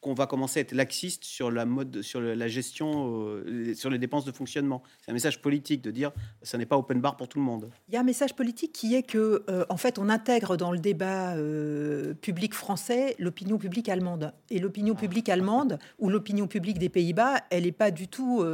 qu'on va commencer à être laxiste sur la mode, sur la gestion, euh, sur les dépenses de fonctionnement. C'est un message politique de dire ça n'est pas open bar pour tout le monde. Il y a un message politique qui est que, euh, en fait, on intègre dans le débat euh, public français l'opinion publique allemande. Et l'opinion publique allemande ou l'opinion publique des Pays-Bas, elle n'est pas du tout,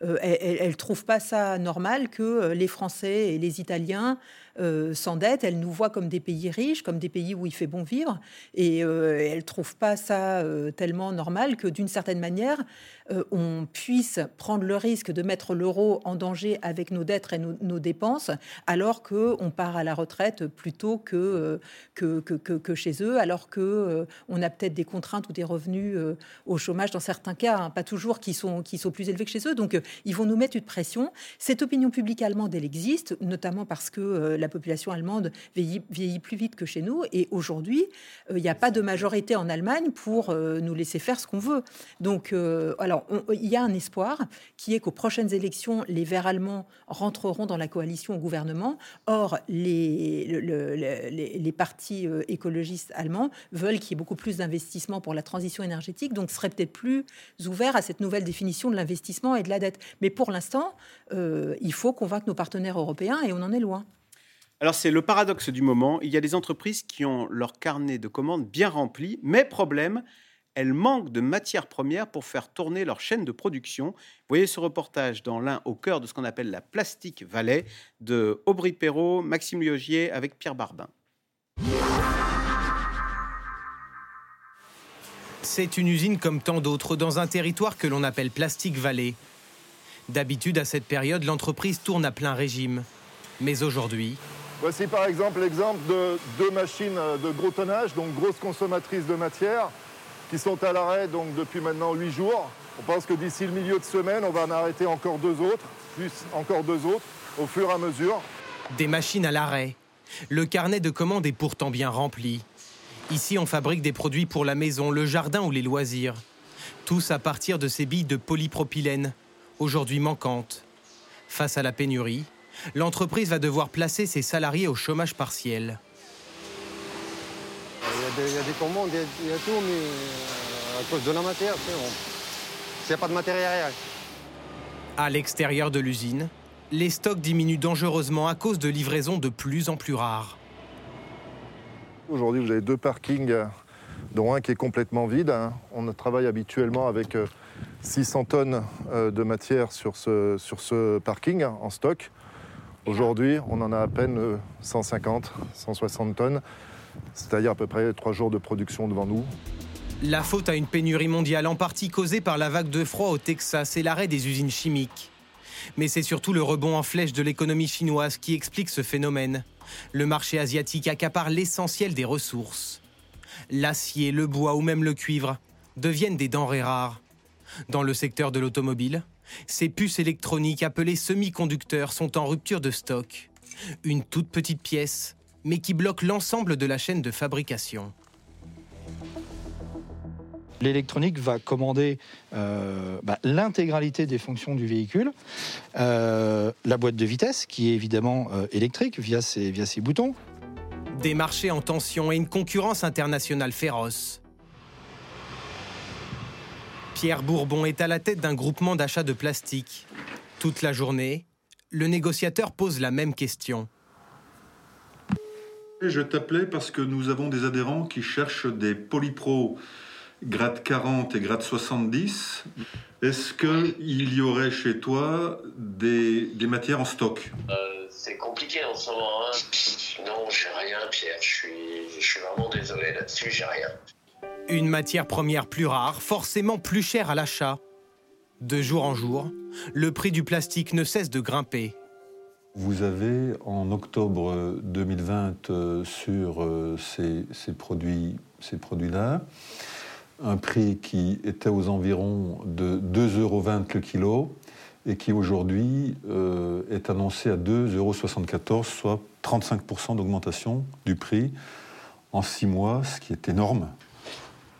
elle, ne trouve pas ça normal que les Français et les Italiens euh, s'endettent, elle nous voit comme des pays riches, comme des pays où il fait bon vivre, et euh, elle ne trouve pas ça euh, tellement normal que d'une certaine manière, euh, on puisse prendre le risque de mettre l'euro en danger avec nos dettes et nos, dépenses, alors qu'on part à la retraite plutôt que, que, que, chez eux, alors qu'on on a peut-être des contraintes ou des revenus au chômage dans certains cas, hein, pas toujours, qui sont, qui sont plus élevés que chez eux. Donc, ils vont nous mettre une pression. Cette opinion publique allemande, elle existe, notamment parce que la population allemande vieillit, plus vite que chez nous. Et aujourd'hui, il n'y a pas de majorité en Allemagne pour nous laisser faire ce qu'on veut. Donc, alors, il y a un espoir qui est qu'aux prochaines élections, les Verts allemands rentreront dans la coalition au gouvernement. Or, les, partis euh, écologistes allemands veulent qu'il y ait beaucoup plus d'investissements pour la transition énergétique, donc seraient peut-être plus ouverts à cette nouvelle définition de l'investissement et de la dette. Mais pour l'instant, euh, il faut convaincre nos partenaires européens et on en est loin. Alors c'est le paradoxe du moment. Il y a des entreprises qui ont leur carnet de commandes bien rempli, mais problème, elles manquent de matières premières pour faire tourner leur chaîne de production. Vous voyez ce reportage dans l'un au cœur de ce qu'on appelle la Plastique Valley de Aubry Perrault, Maxime Liogier avec Pierre Barbin. C'est une usine comme tant d'autres dans un territoire que l'on appelle Plastique Valley. D'habitude, à cette période, l'entreprise tourne à plein régime. Mais aujourd'hui. Voici par exemple l'exemple de deux machines de gros tonnage, donc grosses consommatrices de matière, qui sont à l'arrêt donc depuis maintenant huit jours. On pense que d'ici le milieu de semaine, on va en arrêter encore deux autres, plus encore deux autres, au fur et à mesure. Des machines à l'arrêt. Le carnet de commandes est pourtant bien rempli. Ici, on fabrique des produits pour la maison, le jardin ou les loisirs. Tous à partir de ces billes de polypropylène, aujourd'hui manquantes. Face à la pénurie, l'entreprise va devoir placer ses salariés au chômage partiel il y a des commandes, il y, a tout, mais euh, à cause de la matière, c'est pas de matériel. À l'extérieur de l'usine, les stocks diminuent dangereusement à cause de livraisons de plus en plus rares. Aujourd'hui, vous avez deux parkings, dont un qui est complètement vide. Hein. On travaille habituellement avec 600 euh, tonnes euh, de matière sur ce, sur ce parking en stock. Aujourd'hui, on en a à peine 150, 160 tonnes c'est-à-dire à peu près trois jours de production devant nous. La faute à une pénurie mondiale en partie causée par la vague de froid au Texas et l'arrêt des usines chimiques. Mais c'est surtout le rebond en flèche de l'économie chinoise qui explique ce phénomène. Le marché asiatique accapare l'essentiel des ressources. L'acier, le bois ou même le cuivre deviennent des denrées rares. Dans le secteur de l'automobile, ces puces électroniques appelées semi-conducteurs sont en rupture de stock. Une toute petite pièce mais qui bloque l'ensemble de la chaîne de fabrication. L'électronique va commander euh, bah, l'intégralité des fonctions du véhicule, euh, la boîte de vitesse qui est évidemment euh, électrique via ses, via ses boutons. Des marchés en tension et une concurrence internationale féroce. Pierre Bourbon est à la tête d'un groupement d'achat de plastique. Toute la journée, le négociateur pose la même question. Je t'appelais parce que nous avons des adhérents qui cherchent des polypro grade 40 et grade 70. Est-ce qu'il y aurait chez toi des, des matières en stock? Euh, C'est compliqué en ce moment. Hein. Non, j'ai rien, Pierre. Je suis, je suis vraiment désolé là-dessus, j'ai rien. Une matière première plus rare, forcément plus chère à l'achat. De jour en jour, le prix du plastique ne cesse de grimper. Vous avez en octobre 2020 euh, sur euh, ces, produits, ces produits-là un prix qui était aux environs de 2,20 euros le kilo et qui aujourd'hui euh, est annoncé à 2,74 euros, soit 35% d'augmentation du prix en six mois, ce qui est énorme.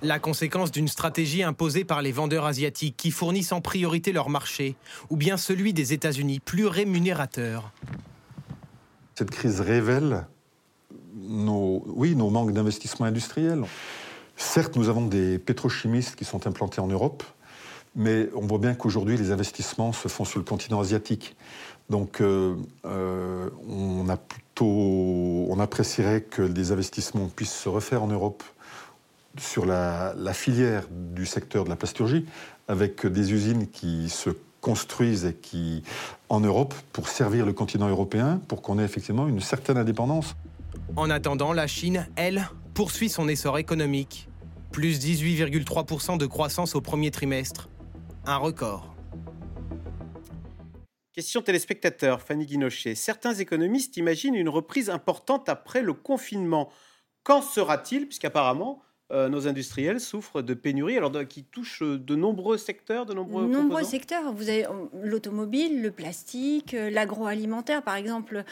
La conséquence d'une stratégie imposée par les vendeurs asiatiques qui fournissent en priorité leur marché, ou bien celui des États-Unis, plus rémunérateur. Cette crise révèle nos, oui, nos manques d'investissement industriel. Certes, nous avons des pétrochimistes qui sont implantés en Europe, mais on voit bien qu'aujourd'hui, les investissements se font sur le continent asiatique. Donc, euh, euh, on, a plutôt, on apprécierait que des investissements puissent se refaire en Europe sur la, filière du secteur de la plasturgie, avec des usines qui se construisent et qui, en Europe, pour servir le continent européen, pour qu'on ait effectivement une certaine indépendance. En attendant, la Chine, elle, poursuit son essor économique. Plus 18,3% de croissance au premier trimestre. Un record. Question téléspectateur, Fanny Guinochet. Certains économistes imaginent une reprise importante après le confinement. Quand sera-t-il? Puisqu'apparemment, euh, nos industriels souffrent de pénuries, alors qui touchent de nombreux secteurs, de nombreux Nombreux secteurs. Vous avez euh, l'automobile, le plastique, euh, l'agroalimentaire, par exemple.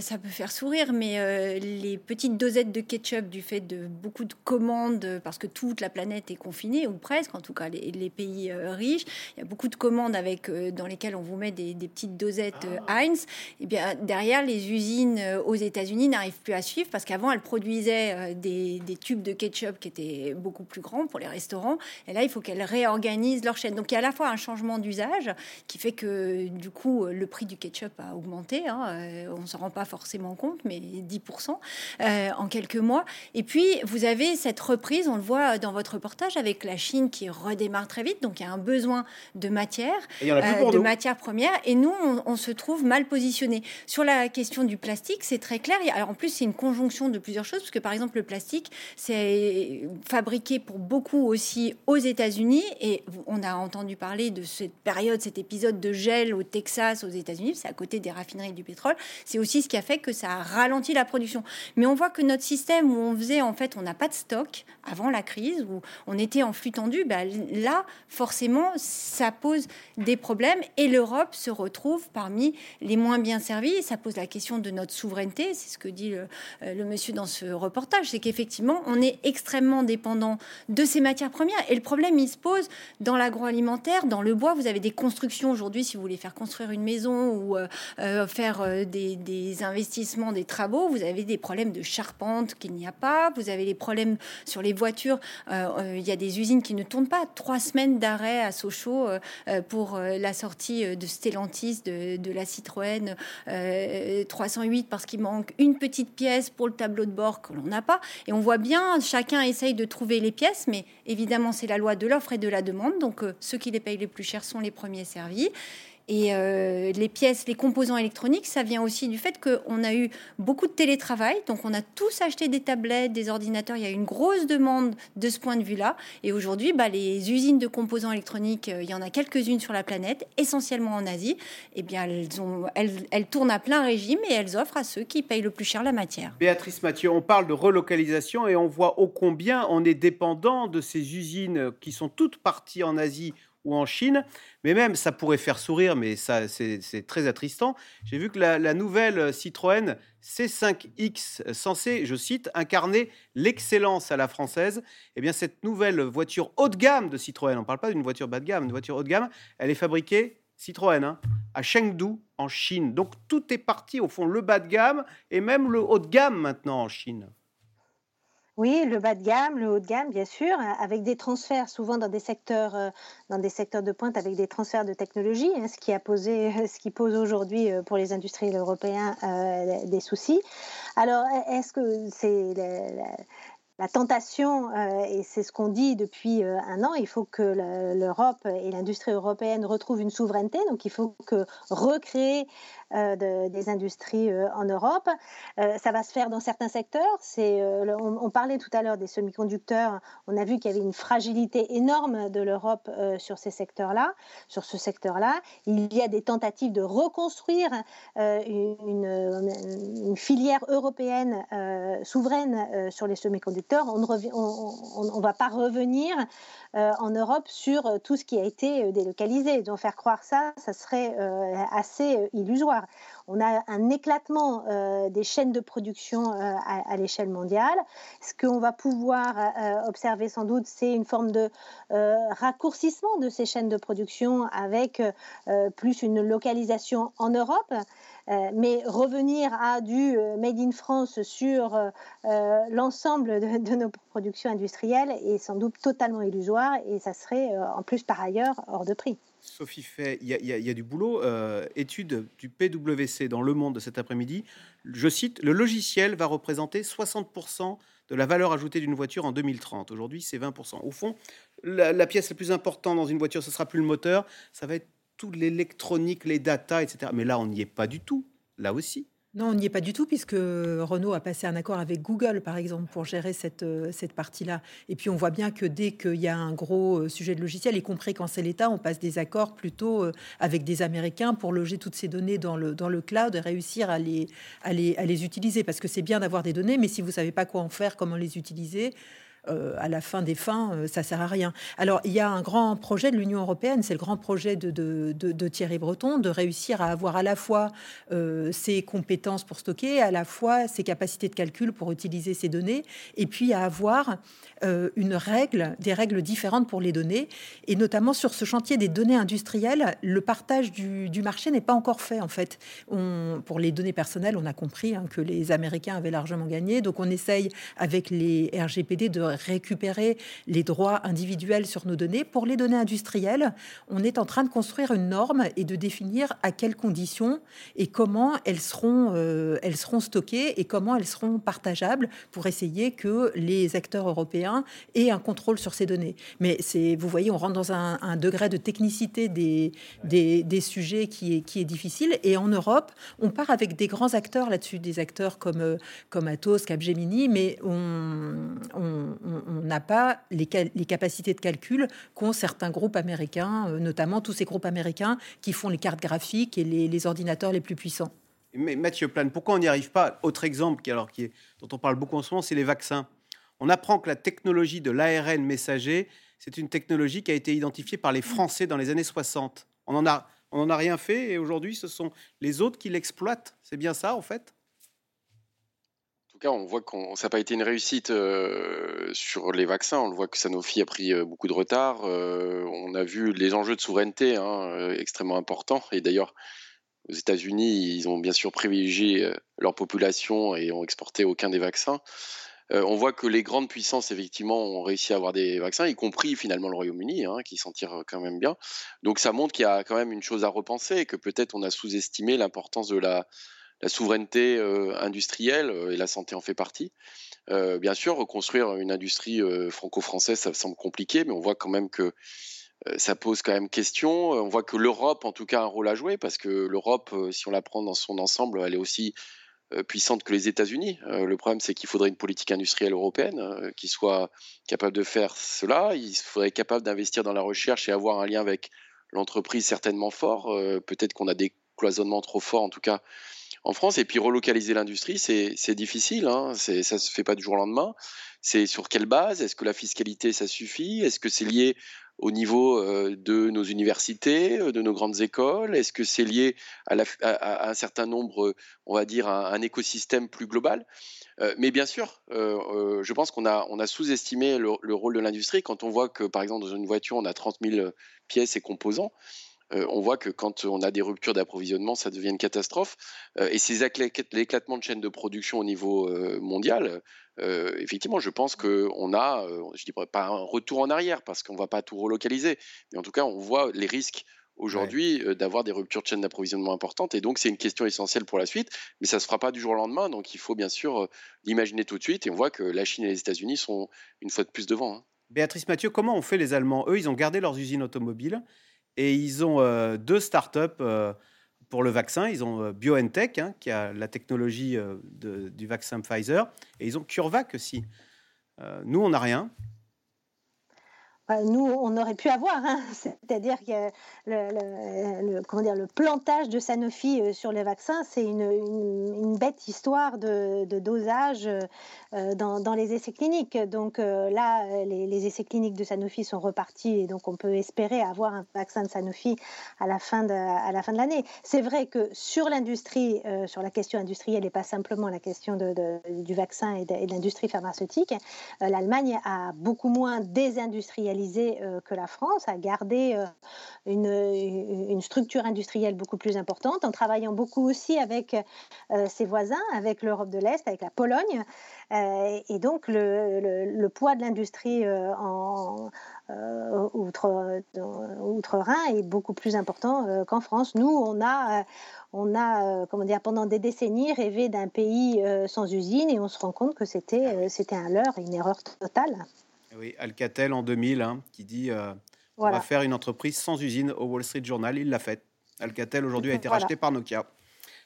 ça peut faire sourire, mais les petites dosettes de ketchup du fait de beaucoup de commandes, parce que toute la planète est confinée, ou presque, en tout cas les, pays riches, il y a beaucoup de commandes avec, dans lesquelles on vous met des, petites dosettes ah. Heinz. Et eh bien derrière, les usines aux États-Unis n'arrivent plus à suivre, parce qu'avant, elles produisaient des, des tubes de ketchup qui étaient beaucoup plus grand pour les restaurants. Et là, il faut qu'elles réorganisent leur chaîne. Donc il y a à la fois un changement d'usage qui fait que du coup, le prix du ketchup a augmenté. Hein. Euh, on ne s'en rend pas forcément compte, mais 10% euh, en quelques mois. Et puis, vous avez cette reprise, on le voit dans votre reportage, avec la Chine qui redémarre très vite. Donc il y a un besoin de matière, euh, de matières premières. Et nous, on, se trouve mal positionnés. Sur la question du plastique, c'est très clair. Alors en plus, c'est une conjonction de plusieurs choses, parce que par exemple, le plastique, c'est fabriqué pour beaucoup aussi aux États-Unis. Et on a entendu parler de cette période, cet épisode de gel au Texas, aux États-Unis. C'est à côté des raffineries du pétrole. C'est aussi ce qui a fait que ça a ralenti la production. Mais on voit que notre système où on faisait, en fait, on n'a pas de stock avant la crise, où on était en flux tendu, ben là, forcément, ça pose des problèmes. Et l'Europe se retrouve parmi les moins bien servis. ça pose la question de notre souveraineté. C'est ce que dit le, euh, le monsieur dans ce reportage. C'est qu'effectivement, on est extrêmement dépendant de ces matières premières. Et le problème, il se pose dans l'agroalimentaire, dans le bois. Vous avez des constructions aujourd'hui, si vous voulez faire construire une maison ou euh, euh, faire euh, des, investissements, des travaux, vous avez des problèmes de charpente qu'il n'y a pas. Vous avez les problèmes sur les voitures. il y a des usines qui ne tournent pas. Trois semaines d'arrêt à Sochaux pour la sortie de Stellantis, de, la Citroën 308, parce qu'il manque une petite pièce pour le tableau de bord que l'on n'a pas. Et on voit bien, chacun de trouver les pièces, mais évidemment, c'est la loi de l'offre et de la demande. Donc, euh, ceux qui les payent les plus chers sont les premiers servis. Et euh, les pièces, les composants électroniques, ça vient aussi du fait qu'on a eu beaucoup de télétravail. Donc, on a tous acheté des tablettes, des ordinateurs. Il y a une grosse demande de ce point de vue-là. Et aujourd'hui, bah, les usines de composants électroniques, euh, il y en a quelques-unes sur la planète, essentiellement en Asie. Eh bien, elles, elles, tournent à plein régime et elles offrent à ceux qui payent le plus cher la matière. Béatrice Mathieu, on parle de relocalisation et on voit ô combien on est dépendant de ces usines qui sont toutes parties en Asie ou en Chine. Mais même, ça pourrait faire sourire, mais ça, c'est très attristant. J'ai vu que la, nouvelle Citroën C5X, censée, je cite, incarner l'excellence à la française, eh bien, cette nouvelle voiture haut de gamme de Citroën, on ne parle pas d'une voiture bas de gamme, une voiture haut de gamme, elle est fabriquée Citroën, hein, à Chengdu, en Chine. Donc tout est parti, au fond, le bas de gamme et même le haut de gamme maintenant en Chine. Oui, le bas de gamme, le haut de gamme, bien sûr, avec des transferts souvent dans des secteurs, euh, dans des secteurs de pointe, avec des transferts de technologie, hein, ce qui a posé, ce qui pose aujourd'hui euh, pour les industriels européens euh, des soucis. Alors, est-ce que c'est la tentation, euh, et c'est ce qu'on dit depuis euh, un an, il faut que l'Europe et l'industrie européenne retrouvent une souveraineté, donc il faut que recréer euh, des industries en Europe. ça va se faire dans certains secteurs. On, parlait tout à l'heure des semi-conducteurs. On a vu qu'il y avait une fragilité énorme de l'Europe sur ces secteurs-là, sur ce secteur-là. Il y a des tentatives de reconstruire une, filière européenne souveraine sur les semi-conducteurs on ne va pas revenir euh, en Europe sur euh, tout ce qui a été euh, délocalisé. Donc faire croire ça, ça serait assez illusoire. On a un éclatement des chaînes de production à, l'échelle mondiale. Ce qu'on va pouvoir observer sans doute, c'est une forme de raccourcissement de ces chaînes de production avec plus une localisation en Europe. Mais revenir à du Made in France sur l'ensemble de, nos productions industrielles est sans doute totalement illusoire et ça serait euh, en plus par ailleurs hors de prix. Sophie fait, il y, a du boulot. Euh, étude du PwC dans Le Monde de cet après-midi. Je cite, le logiciel va représenter 60% de la valeur ajoutée d'une voiture en 2030. Aujourd'hui, c'est 20%. Au fond, la, la, pièce la plus importante dans une voiture, ce sera plus le moteur, ça va être toute l'électronique, les data, etc. Mais là, on n'y est pas du tout. Là aussi. Non, on n'y est pas du tout, puisque Renault a passé un accord avec Google, par exemple, pour gérer cette, euh, cette partie-là. Et puis, on voit bien que dès qu'il y a un gros euh, sujet de logiciel, y compris quand c'est l'État, on passe des accords plutôt euh, avec des Américains pour loger toutes ces données dans le, dans le cloud et réussir à les, à les, à les utiliser. Parce que c'est bien d'avoir des données, mais si vous ne savez pas quoi en faire, comment les utiliser, euh, à la fin des fins, euh, ça sert à rien. Alors, il y a un grand projet de l'Union européenne, c'est le grand projet de, Thierry Breton, de réussir à avoir à la fois euh, ses compétences pour stocker, à la fois ses capacités de calcul pour utiliser ces données, et puis à avoir une règle, des règles différentes pour les données, et notamment sur ce chantier des données industrielles, le partage du, marché n'est pas encore fait en fait. Pour les données personnelles, on a compris hein, que les Américains avaient largement gagné, donc on essaye avec les RGPD de récupérer les droits individuels sur nos données. Pour les données industrielles, on est en train de construire une norme et de définir à quelles conditions et comment elles seront, euh, elles seront stockées et comment elles seront partageables pour essayer que les acteurs européens aient un contrôle sur ces données. Mais vous voyez, on rentre dans un, degré de technicité des, des, sujets qui est, qui est difficile. Et en Europe, on part avec des grands acteurs là-dessus, des acteurs comme, euh, comme Atos, Capgemini, mais on, on n'a pas les, capacités de calcul qu'ont certains groupes américains, euh, notamment tous ces groupes américains qui font les cartes graphiques et les, ordinateurs les plus puissants. Mais Mathieu Plane, pourquoi on n'y arrive pas? Autre exemple qui, alors, qui est, dont on parle beaucoup en ce moment, c'est les vaccins. On apprend que la technologie de l'ARN messager, c'est une technologie qui a été identifiée par les Français dans les années 60. On n'en a, on a rien fait et aujourd'hui, ce sont les autres qui l'exploitent. C'est bien ça, en fait? On voit que ça n'a pas été une réussite euh, sur les vaccins. On le voit que Sanofi a pris euh, beaucoup de retard. Euh, on a vu les enjeux de souveraineté hein, extrêmement importants. Et d'ailleurs, aux États-Unis, ils ont bien sûr privilégié leur population et ont exporté aucun des vaccins. on voit que les grandes puissances, effectivement, ont réussi à avoir des vaccins, y compris finalement le Royaume-Uni, hein, qui s'en tire quand même bien. Donc ça montre qu'il y a quand même une chose à repenser et que peut-être on a sous-estimé l'importance de la la souveraineté euh, industrielle, euh, et la santé en fait partie. Euh, bien sûr, reconstruire une industrie franco-française, ça semble compliqué, mais on voit quand même que ça pose quand même question. On voit que l'Europe, en tout cas, a un rôle à jouer, parce que l'Europe, si on la prend dans son ensemble, elle est aussi puissante que les États-Unis. le problème, c'est qu'il faudrait une politique industrielle européenne qui soit capable de faire cela. Il faudrait être capable d'investir dans la recherche et avoir un lien avec l'entreprise certainement fort. Peut-être qu'on a des cloisonnements trop forts, en tout cas, en France. Et puis relocaliser l'industrie, c'est difficile. Hein. Ça ne se fait pas du jour au lendemain. C'est sur quelle base? Est-ce que la fiscalité, ça suffit? Est-ce que c'est lié au niveau euh, de nos universités, euh, de nos grandes écoles? Est-ce que c'est lié à, un certain nombre, on va dire, à un écosystème plus global? Euh, mais bien sûr, je pense qu'on a, sous-estimé le, rôle de l'industrie quand on voit que, par exemple, dans une voiture, on a 30 000 pièces et composants. On voit que quand on a des ruptures d'approvisionnement, ça devient une catastrophe. et ces l'éclatement de chaînes de production au niveau mondial, effectivement, je pense qu'on a, je ne dirais pas un retour en arrière parce qu'on ne va pas tout relocaliser, mais en tout cas, on voit les risques aujourd'hui d'avoir des ruptures de chaînes d'approvisionnement importantes. Et donc, c'est une question essentielle pour la suite, mais ça ne se fera pas du jour au lendemain. Donc, il faut bien sûr l'imaginer tout de suite. Et on voit que la Chine et les États-Unis sont une fois de plus devant. Hein. Béatrice Mathieu, comment ont fait les Allemands? Eux, ils ont gardé leurs usines automobiles et ils ont deux startups pour le vaccin. Ils ont BioNTech, hein, qui a la technologie du vaccin Pfizer, et ils ont CureVac aussi. nous, on n'a rien. Bah, nous, on aurait pu avoir. Hein. C'est-à-dire que le, comment dire, le plantage de Sanofi euh, sur les vaccins, c'est une, bête histoire de, dosage euh, dans, les essais cliniques. Donc euh, là, les, essais cliniques de Sanofi sont repartis et donc on peut espérer avoir un vaccin de Sanofi à la fin de, l'année. C'est vrai que sur l'industrie, sur la question industrielle et pas simplement la question du vaccin et de l'industrie pharmaceutique, l'Allemagne a beaucoup moins désindustrialisé euh, que la France, a gardé euh, une, structure industrielle beaucoup plus importante, en travaillant beaucoup aussi avec euh, ses voisins, avec l'Europe de l'Est, avec la Pologne. et donc le, poids de l'industrie outre-Rhin est beaucoup plus important qu'en France. Nous, on a, on a comment dire, pendant des décennies rêvé d'un pays sans usine et on se rend compte que c'était, c'était un leurre, une erreur totale. Oui, Alcatel en 2000, hein, qui dit euh, on va faire une entreprise sans usine au Wall Street Journal. Il l'a fait. Alcatel aujourd'hui a été racheté par Nokia.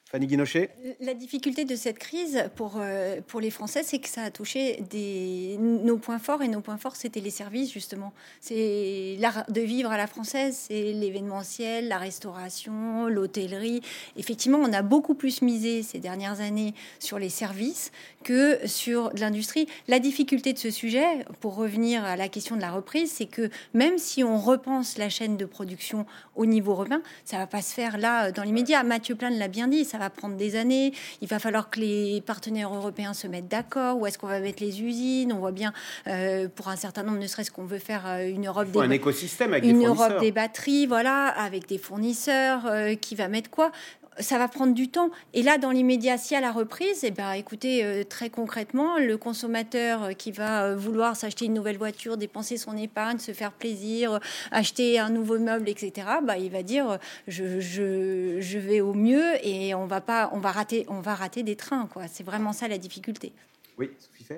Fanny Guinochet La difficulté de cette crise pour, euh, pour les Français, c'est que ça a touché des, nos points forts. Et nos points forts, c'était les services, justement. C'est l'art de vivre à la française, c'est l'événementiel, la restauration, l'hôtellerie. Effectivement, on a beaucoup plus misé ces dernières années sur les services que sur l'industrie. La difficulté de ce sujet, pour revenir à la question de la reprise, c'est que même si on repense la chaîne de production au niveau européen, ça va pas se faire là dans l'immédiat. Mathieu Plane l'a bien dit, ça va prendre des années. Il va falloir que les partenaires européens se mettent d'accord. Où est-ce qu'on va mettre les usines? On voit bien euh, pour un certain nombre, ne serait-ce qu'on veut faire euh, une Europe des un écosystème avec une des Europe des batteries, voilà, avec des fournisseurs euh, qui va mettre quoi? Ça va prendre du temps. Et là, dans l'immédiat, si à la reprise, eh ben, écoutez, euh, très concrètement, le consommateur euh, qui va euh, vouloir s'acheter une nouvelle voiture, dépenser son épargne, se faire plaisir, acheter un nouveau meuble, etc., bah, il va dire je, je, vais au mieux et on va, pas, on va, rater, on va rater des trains. C'est vraiment ça la difficulté. Oui,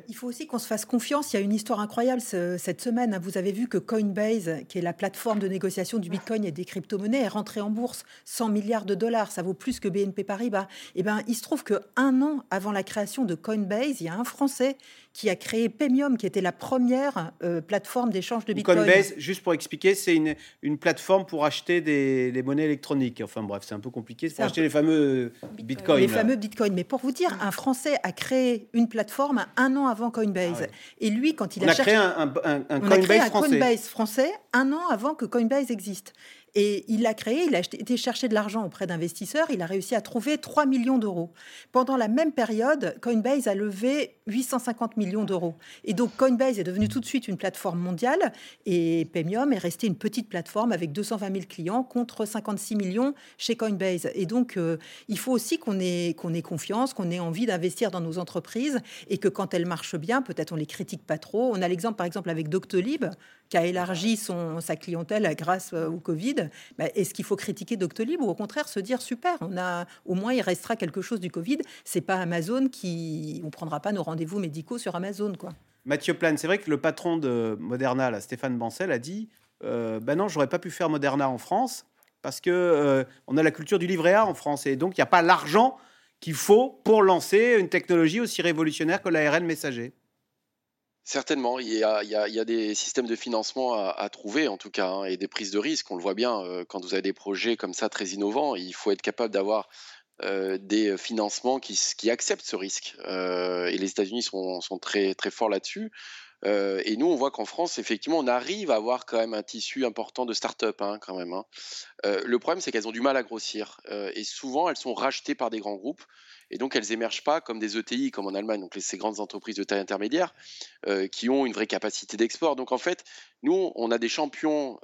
il faut aussi qu'on se fasse confiance. Il y a une histoire incroyable cette semaine. Hein. Vous avez vu que Coinbase, qui est la plateforme de négociation du Bitcoin et des crypto-monnaies, est rentrée en bourse 100 milliards de dollars. Ça vaut plus que BNP Paribas. Et eh ben, il se trouve que un an avant la création de Coinbase, il y a un Français qui a créé Pemium, qui était la première euh, plateforme d'échange de Bitcoin. Coinbase, juste pour expliquer, c'est une, une, plateforme pour acheter des, monnaies électroniques. Enfin bref, c'est un peu compliqué. C'est pour acheter les fameux Bitcoins. Les fameux Bitcoins. Mais pour vous dire, un Français a créé une plateforme un an avant Coinbase. Ah Et lui, quand il a, cherché... créé un, Coinbase français. Coinbase français un an avant que Coinbase existe. Et il l'a créé, il a été chercher de l'argent auprès d'investisseurs, il a réussi à trouver 3 millions d'euros. Pendant la même période, Coinbase a levé 850 millions d'euros. Et donc Coinbase est devenu tout de suite une plateforme mondiale et Pemium est resté une petite plateforme avec 220 000 clients contre 56 millions chez Coinbase. Et donc euh, il faut aussi qu'on ait, qu'on ait confiance, qu'on ait envie d'investir dans nos entreprises et que quand elles marchent bien, peut-être on les critique pas trop. On a l'exemple par exemple avec Doctolib qui a élargi son, sa clientèle grâce euh, au Covid, bah, est-ce qu'il faut critiquer Doctolib ou au contraire se dire super, on a au moins il restera quelque chose du Covid. C'est pas Amazon qui, on prendra pas nos rendez-vous médicaux sur Amazon quoi. Mathieu Plane, c'est vrai que le patron de Moderna, Stéphane Bancel, a dit ben non, j'aurais pas pu faire Moderna en France parce que euh, on a la culture du livret A en France et donc il n'y a pas l'argent qu'il faut pour lancer une technologie aussi révolutionnaire que l'ARN messager. Certainement, il y, a, des systèmes de financement à, trouver en tout cas, hein, et des prises de risques. On le voit bien euh, quand vous avez des projets comme ça très innovants, il faut être capable d'avoir euh, des financements qui, acceptent ce risque. Euh, et les États-Unis sont, très, très forts là-dessus. Euh, et nous, on voit qu'en France, effectivement, on arrive à avoir quand même un tissu important de start-up, hein, quand même. Hein. Euh, le problème, c'est qu'elles ont du mal à grossir. Euh, et souvent, elles sont rachetées par des grands groupes. Et donc, elles émergent pas comme des ETI, comme en Allemagne, donc ces grandes entreprises de taille intermédiaire, qui ont une vraie capacité d'export. Donc, en fait, nous, on a des champions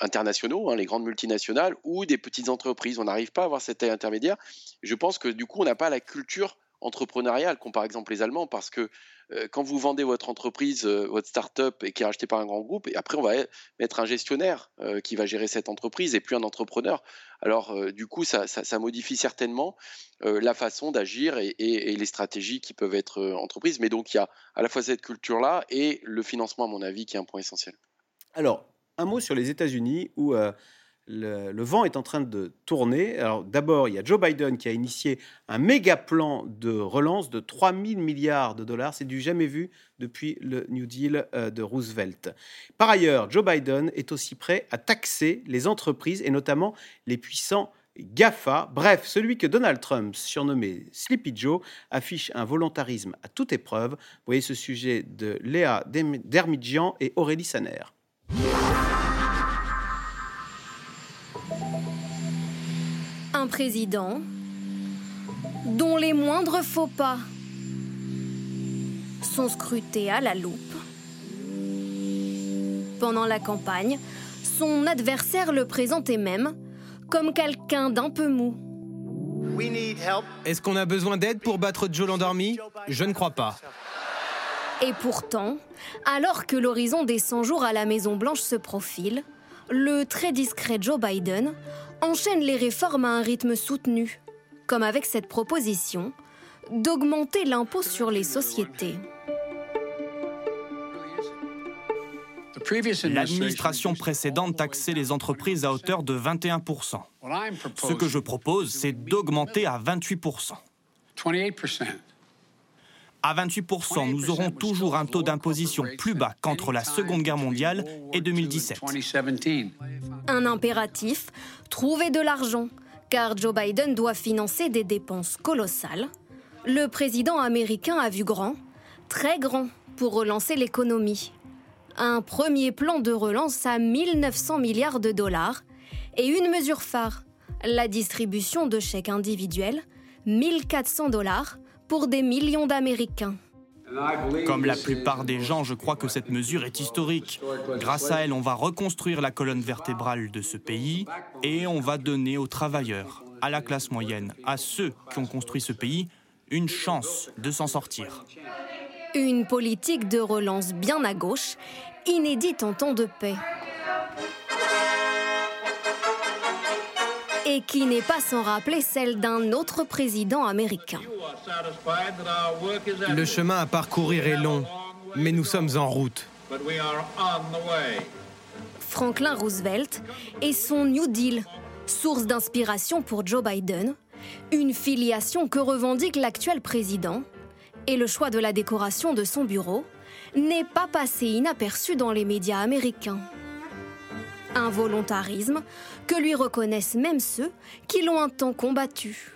internationaux, hein, les grandes multinationales, ou des petites entreprises. On n'arrive pas à avoir cette taille intermédiaire. Je pense que du coup, on n'a pas la culture entrepreneuriale qu'ont par exemple les Allemands, parce que euh, quand vous vendez votre entreprise, euh, votre start-up et qui est rachetée par un grand groupe, et après on va mettre un gestionnaire euh, qui va gérer cette entreprise et puis un entrepreneur. Alors du coup, ça, modifie certainement la façon d'agir et, les stratégies qui peuvent être entreprises. Mais donc il y a à la fois cette culture-là et le financement, à mon avis, qui est un point essentiel. Alors, un mot sur les États-Unis où le, vent est en train de tourner. Alors d'abord, il y a Joe Biden qui a initié un méga plan de relance de 3 000 milliards de dollars. C'est du jamais vu depuis le New Deal euh, de Roosevelt. Par ailleurs, Joe Biden est aussi prêt à taxer les entreprises et notamment les puissants GAFA. Bref, celui que Donald Trump, surnommé Sleepy Joe, affiche un volontarisme à toute épreuve. Vous voyez ce sujet de Léa Dermidjian et Aurélie Saner. Un président dont les moindres faux pas sont scrutés à la loupe. Pendant la campagne, son adversaire le présentait même comme quelqu'un d'un peu mou. Est-ce qu'on a besoin d'aide pour battre Joe l'endormi Je ne crois pas. Et pourtant, alors que l'horizon des 100 jours à la Maison-Blanche se profile, le très discret Joe Biden enchaîne les réformes à un rythme soutenu, comme avec cette proposition d'augmenter l'impôt sur les sociétés. L'administration précédente taxait les entreprises à hauteur de 21%. Ce que je propose, c'est d'augmenter à 28%. À 28%, nous aurons toujours un taux d'imposition plus bas qu'entre la Seconde Guerre mondiale et 2017. Un impératif, trouver de l'argent, car Joe Biden doit financer des dépenses colossales. Le président américain a vu grand, très grand, pour relancer l'économie. Un premier plan de relance à 1900 milliards de dollars et une mesure phare, la distribution de chèques individuels, 1400 dollars pour des millions d'Américains. Comme la plupart des gens, je crois que cette mesure est historique. Grâce à elle, on va reconstruire la colonne vertébrale de ce pays et on va donner aux travailleurs, à la classe moyenne, à ceux qui ont construit ce pays, une chance de s'en sortir. Une politique de relance bien à gauche, inédite en temps de paix. Qui n'est pas sans rappeler celle d'un autre président américain. Le chemin à parcourir est long, mais nous sommes en route. Franklin Roosevelt et son New Deal, source d'inspiration pour Joe Biden, une filiation que revendique l'actuel président, et le choix de la décoration de son bureau n'est pas passé inaperçu dans les médias américains. Un volontarisme que lui reconnaissent même ceux qui l'ont un temps combattu.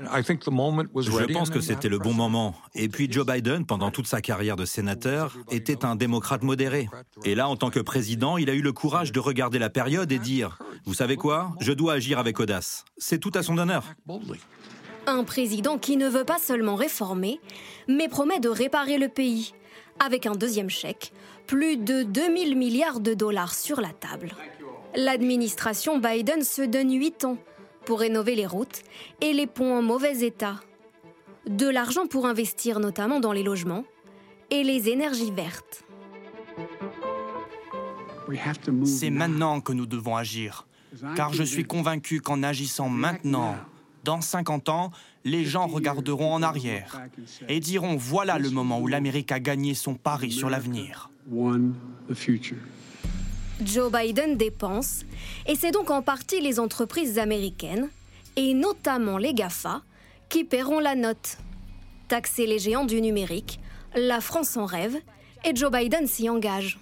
Je pense que c'était le bon moment. Et puis Joe Biden, pendant toute sa carrière de sénateur, était un démocrate modéré. Et là, en tant que président, il a eu le courage de regarder la période et dire, vous savez quoi, je dois agir avec audace. C'est tout à son honneur. Un président qui ne veut pas seulement réformer, mais promet de réparer le pays, avec un deuxième chèque, plus de 2000 milliards de dollars sur la table. L'administration Biden se donne 8 ans pour rénover les routes et les ponts en mauvais état. De l'argent pour investir notamment dans les logements et les énergies vertes. C'est maintenant que nous devons agir, car je suis convaincu qu'en agissant maintenant, dans 50 ans, les gens regarderont en arrière et diront voilà le moment où l'Amérique a gagné son pari sur l'avenir. Joe Biden dépense, et c'est donc en partie les entreprises américaines, et notamment les GAFA, qui paieront la note. Taxer les géants du numérique, la France en rêve, et Joe Biden s'y engage.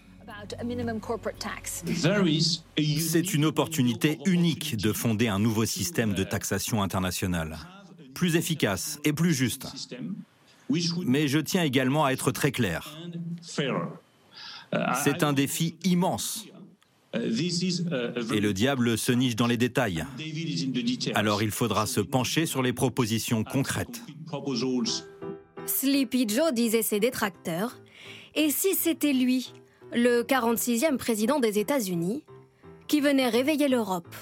C'est une opportunité unique de fonder un nouveau système de taxation internationale, plus efficace et plus juste. Mais je tiens également à être très clair. C'est un défi immense. Et le diable se niche dans les détails. Alors il faudra se pencher sur les propositions concrètes. Sleepy Joe disait ses détracteurs. Et si c'était lui, le 46e président des États-Unis, qui venait réveiller l'Europe?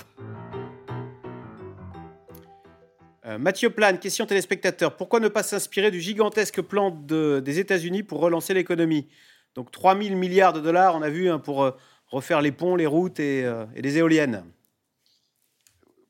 Euh, Mathieu Plane, question téléspectateur. Pourquoi ne pas s'inspirer du gigantesque plan des États-Unis pour relancer l'économie? Donc 3 000 milliards de dollars, on a vu, hein, pour euh, refaire les ponts, les routes et, euh, et les éoliennes.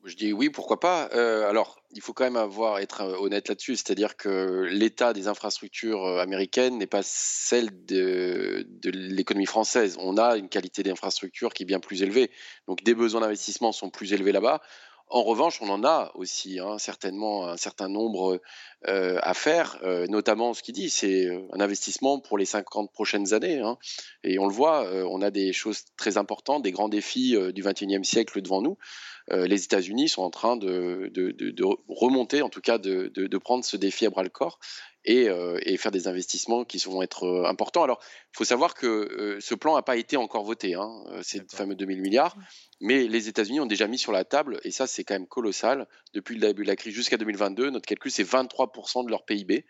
Je dis oui, pourquoi pas. alors, il faut quand même avoir, être honnête là-dessus, c'est-à-dire que l'état des infrastructures américaines n'est pas celle de, de l'économie française. On a une qualité d'infrastructure qui est bien plus élevée. Donc, des besoins d'investissement sont plus élevés là-bas. En revanche, on en a aussi hein, certainement un certain nombre euh, à faire, euh, notamment ce qu'il dit, c'est euh, un investissement pour les 50 prochaines années. Hein. et on le voit, on a des choses très importantes, des grands défis du 21e siècle devant nous. les États-Unis sont en train de, remonter, en tout cas de, prendre ce défi à bras le corps. Et, faire des investissements qui vont être importants. Alors, il faut savoir que ce plan n'a pas été encore voté, hein, ces fameux 2000 milliards. Mais les États-Unis ont déjà mis sur la table, et ça c'est quand même colossal, depuis le début de la crise jusqu'à 2022, notre calcul c'est 23% de leur PIB,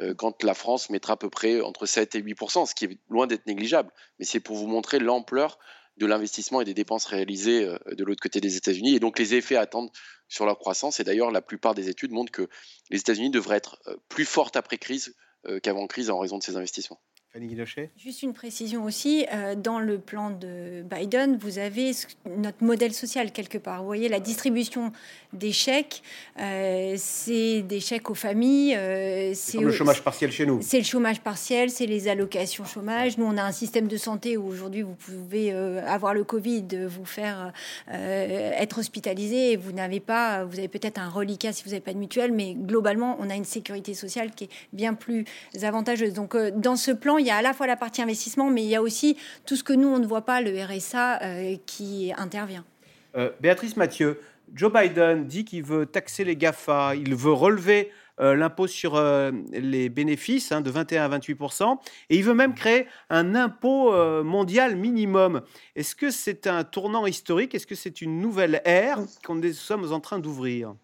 euh, quand la France mettra à peu près entre 7 et 8%, ce qui est loin d'être négligeable. Mais c'est pour vous montrer l'ampleur de l'investissement et des dépenses réalisées euh, de l'autre côté des États-Unis, et donc les effets à sur leur croissance. Et d'ailleurs, la plupart des études montrent que les États-Unis devraient être euh, plus fortes après crise qu'avant crise en raison de ces investissements. Juste une précision aussi, euh, dans le plan de Biden, vous avez notre modèle social quelque part. Vous voyez, la distribution des chèques, euh, c'est des chèques aux familles. Euh, c'est le chômage partiel chez nous. C'est le chômage partiel, c'est les allocations chômage. Nous, on a un système de santé où aujourd'hui, vous pouvez avoir le Covid, vous faire être hospitalisé et vous n'avez pas, vous avez peut-être un reliquat si vous n'avez pas de mutuelle, mais globalement, on a une sécurité sociale qui est bien plus avantageuse. Donc, dans ce plan, il y a à la fois la partie investissement, mais il y a aussi tout ce que nous, on ne voit pas, le RSA, euh, qui intervient. Euh, Béatrice Mathieu, Joe Biden dit qu'il veut taxer les GAFA, il veut relever euh, l'impôt sur les bénéfices hein, de 21 à 28 et il veut même créer un impôt mondial minimum. Est-ce que c'est un tournant historique? Est-ce que c'est une nouvelle ère qu'on nous sommes en train d'ouvrir?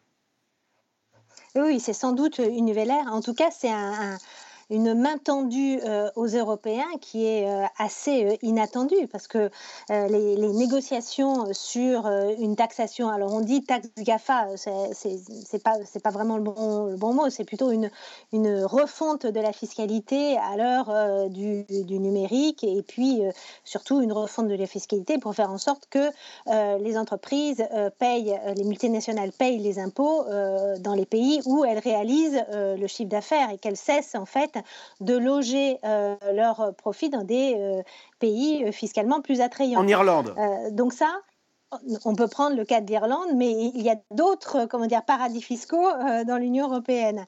Oui, c'est sans doute une nouvelle ère. En tout cas, c'est un, une main tendue euh, aux Européens qui est euh, assez euh, inattendue parce que les, négociations sur une taxation, alors on dit taxe GAFA, c'est pas pas vraiment le bon le bon mot, c'est plutôt une une refonte de la fiscalité à l'heure du, du, numérique et puis surtout une refonte de la fiscalité pour faire en sorte que les entreprises payent, les multinationales payent les impôts dans les pays où elles réalisent le chiffre d'affaires et qu'elles cessent en fait de loger euh, leurs profits dans des euh, pays euh, fiscalement plus attrayants. En Irlande. donc ça, on peut prendre le cas de l'Irlande, mais il y a d'autres comment dire paradis fiscaux dans l'Union européenne.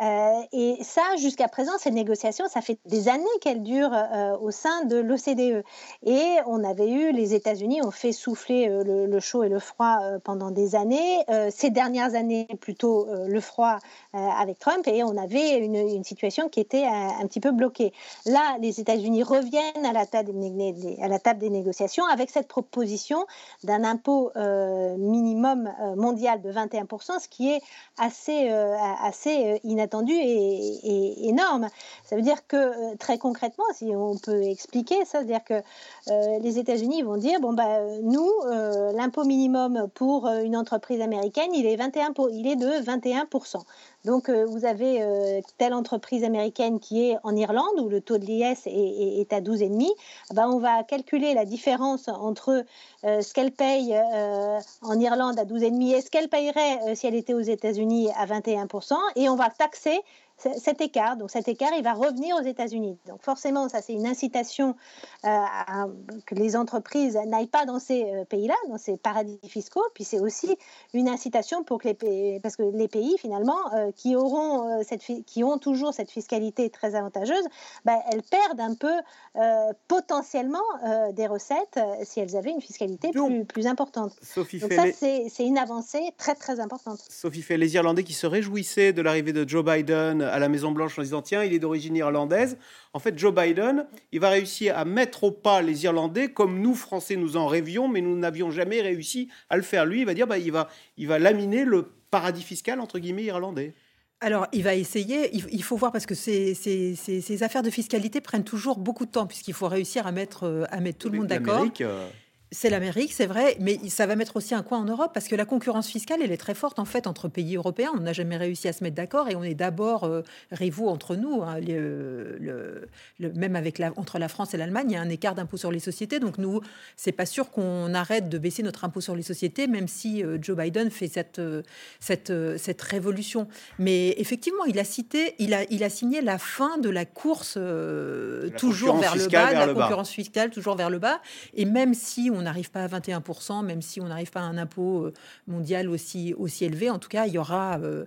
Euh, et ça, jusqu'à présent, ces négociations, ça fait des années qu'elles durent euh, au sein de l'OCDE. Et on avait eu, les États-Unis ont fait souffler euh, le, chaud et le froid pendant des années. ces dernières années, plutôt le froid avec Trump, et on avait une, situation qui était un, petit peu bloquée. Là, les États-Unis reviennent à la, table des, négociations avec cette proposition d'un impôt minimum mondial de 21%, ce qui est assez, assez inattendu attendu et, énorme. Ça veut dire que euh, très concrètement, si on peut expliquer, ça veut dire que euh, les États-Unis vont dire bon bah nous euh, l'impôt minimum pour une entreprise américaine il est 21 il est de 21 donc, vous avez telle entreprise américaine qui est en Irlande où le taux de l'IS est, à 12,5. Eh ben, on va calculer la différence entre ce qu'elle paye en Irlande à 12,5 et ce qu'elle payerait si elle était aux États-Unis à 21%. Et on va taxer cet écart. Donc cet écart, il va revenir aux États-Unis. Donc forcément, ça c'est une incitation euh, à, que les entreprises n'aillent pas dans ces euh, pays-là, dans ces paradis fiscaux. Puis c'est aussi une incitation pour que les pays, parce que les pays finalement euh, qui auront cette, qui ont toujours cette fiscalité très avantageuse, bah, elles perdent un peu potentiellement des recettes si elles avaient une fiscalité plus, plus importante. Sophie Donc ça c'est une avancée très très importante. Sophie fait les Irlandais qui se réjouissaient de l'arrivée de Joe Biden à la Maison Blanche en disant tiens, il est d'origine irlandaise. En fait, Joe Biden, il va réussir à mettre au pas les Irlandais comme nous Français nous en rêvions, mais nous n'avions jamais réussi à le faire. Lui, il va dire bah, il va il va laminer le paradis fiscal entre guillemets irlandais. Alors, il va essayer. Il faut voir parce que ces, ces, affaires de fiscalité prennent toujours beaucoup de temps, puisqu'il faut réussir à mettre, euh, à mettre tout le monde d'accord. Euh, c'est l'Amérique, c'est vrai, mais ça va mettre aussi un coin en Europe parce que la concurrence fiscale, elle est très forte en fait entre pays européens. On n'a jamais réussi à se mettre d'accord et on est d'abord euh, rivaux entre nous. Hein. le, même avec la, entre la France et l'Allemagne, il y a un écart d'impôt sur les sociétés. Donc nous, c'est pas sûr qu'on arrête de baisser notre impôt sur les sociétés, même si euh, Joe Biden fait cette, euh, cette, cette révolution. Mais effectivement, il a cité, il a, il a signé la fin de la course toujours vers le bas, la concurrence fiscale toujours vers le bas. Et même si on n'arrive pas à 21%, même si on n'arrive pas à un impôt euh, mondial aussi, aussi élevé. En tout cas, il y aura, euh,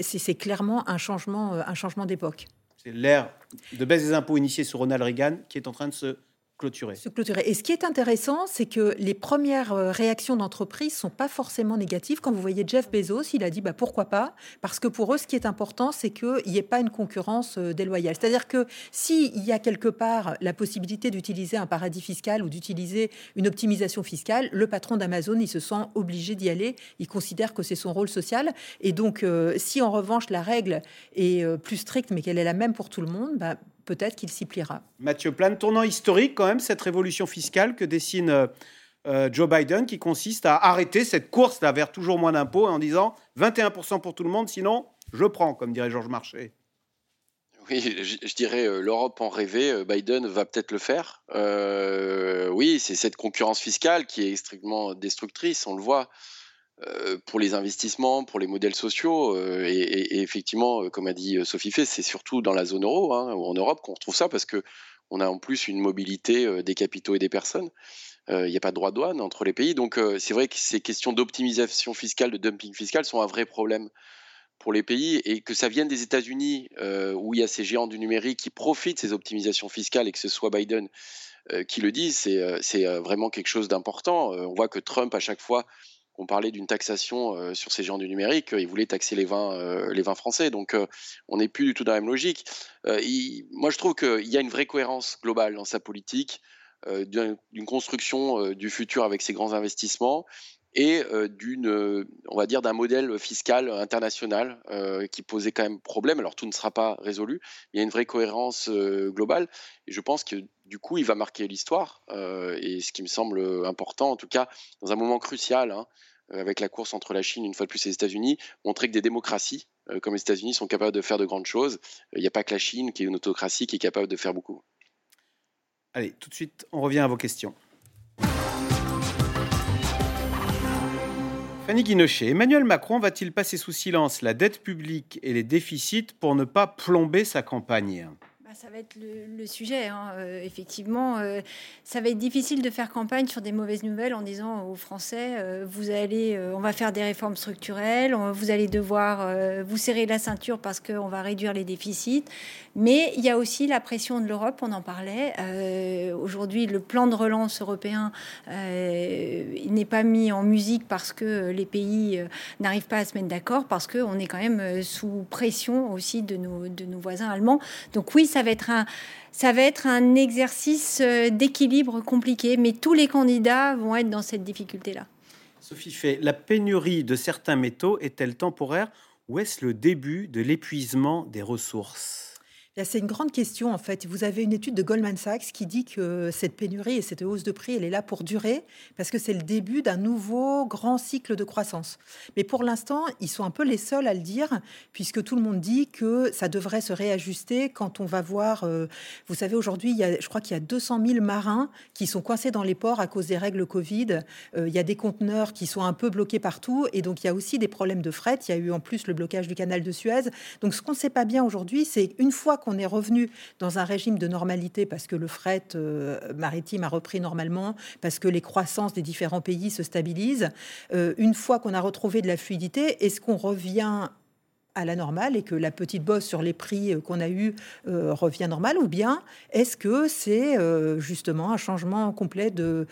c'est clairement un changement, euh, un changement d'époque. C'est l'ère de baisse des impôts initiée sur Ronald Reagan qui est en train de se clôturer. Se clôturer. Et ce qui est intéressant, c'est que les premières euh, réactions d'entreprise sont pas forcément négatives. Quand vous voyez Jeff Bezos, il a dit bah, pourquoi pas? Parce que pour eux, ce qui est important, c'est qu'il n'y ait pas une concurrence euh, déloyale. C'est-à-dire que s'il y a quelque part la possibilité d'utiliser un paradis fiscal ou d'utiliser une optimisation fiscale, le patron d'Amazon, il se sent obligé d'y aller. Il considère que c'est son rôle social. Et donc, euh, si en revanche la règle est plus stricte, mais qu'elle est la même pour tout le monde, bah, peut-être qu'il s'y pliera. Mathieu Plan, tournant historique quand même, cette révolution fiscale que dessine euh, euh, Joe Biden, qui consiste à arrêter cette course là vers toujours moins d'impôts en disant 21% pour tout le monde, sinon je prends, comme dirait Georges Marchais. Oui, je, dirais euh, l'Europe en rêvait, Biden va peut-être le faire. oui, c'est cette concurrence fiscale qui est extrêmement destructrice, on le voit. Euh, pour les investissements, pour les modèles sociaux. Euh, et, effectivement, euh, comme a dit Sophie Fay, c'est surtout dans la zone euro hein, ou en Europe qu'on retrouve ça parce que on a en plus une mobilité des capitaux et des personnes. Il n'y a pas de droit de douane entre les pays. Donc c'est vrai que ces questions d'optimisation fiscale, de dumping fiscal sont un vrai problème pour les pays et que ça vienne des États-Unis où il y a ces géants du numérique qui profitent de ces optimisations fiscales et que ce soit Biden qui le dise, c'est vraiment quelque chose d'important. on voit que Trump, à chaque fois, on parlait d'une taxation euh, sur ces géants du numérique, il voulait taxer les vins, euh, les vins français. Donc, euh, on n'est plus du tout dans la même logique. moi, je trouve qu'il y a une vraie cohérence globale dans sa politique, d'une construction du futur avec ses grands investissements et d'une, on va dire, d'un modèle fiscal international qui posait quand même problème. Alors tout ne sera pas résolu, il y a une vraie cohérence globale. Et je pense que du coup, il va marquer l'histoire. et ce qui me semble important, en tout cas, dans un moment crucial. Hein, avec la course entre la Chine, une fois de plus, et les États-Unis, montrer que des démocraties comme les États-Unis sont capables de faire de grandes choses. Il n'y a pas que la Chine qui est une autocratie qui est capable de faire beaucoup. Allez, tout de suite, on revient à vos questions. Fanny Guinochet, Emmanuel Macron va-t-il passer sous silence la dette publique et les déficits pour ne pas plomber sa campagne? Ça va être le, sujet. Hein. Euh, effectivement, euh, ça va être difficile de faire campagne sur des mauvaises nouvelles en disant aux Français euh, vous allez, on va faire des réformes structurelles, vous allez devoir vous serrer la ceinture parce qu'on va réduire les déficits. Mais il y a aussi la pression de l'Europe, on en parlait. Aujourd'hui, le plan de relance européen n'est pas mis en musique parce que les pays n'arrivent pas à se mettre d'accord, parce qu'on est quand même sous pression aussi de nos, de nos voisins allemands. Donc oui, ça ça va être un exercice euh, d'équilibre compliqué, mais tous les candidats vont être dans cette difficulté-là. Sophie la pénurie de certains métaux est-elle temporaire ou est-ce le début de l'épuisement des ressources? C'est une grande question en fait. Vous avez une étude de Goldman Sachs qui dit que cette pénurie et cette hausse de prix, elle est là pour durer parce que c'est le début d'un nouveau grand cycle de croissance. Mais pour l'instant, ils sont un peu les seuls à le dire puisque tout le monde dit que ça devrait se réajuster quand on va voir. Euh, vous savez, aujourd'hui, il y a, je crois qu'il y a 200 000 marins qui sont coincés dans les ports à cause des règles Covid. Euh, il y a des conteneurs qui sont un peu bloqués partout et donc il y a aussi des problèmes de fret. Il y a eu en plus le blocage du canal de Suez. Donc ce qu'on ne sait pas bien aujourd'hui, c'est une fois qu'on est revenu dans un régime de normalité parce que le fret euh, maritime a repris normalement, parce que les croissances des différents pays se stabilisent, euh, une fois qu'on a retrouvé de la fluidité, est-ce qu'on revient à la normale et que la petite bosse sur les prix euh, qu'on a eu euh, revient normal ou bien est-ce que c'est euh, justement un changement complet de,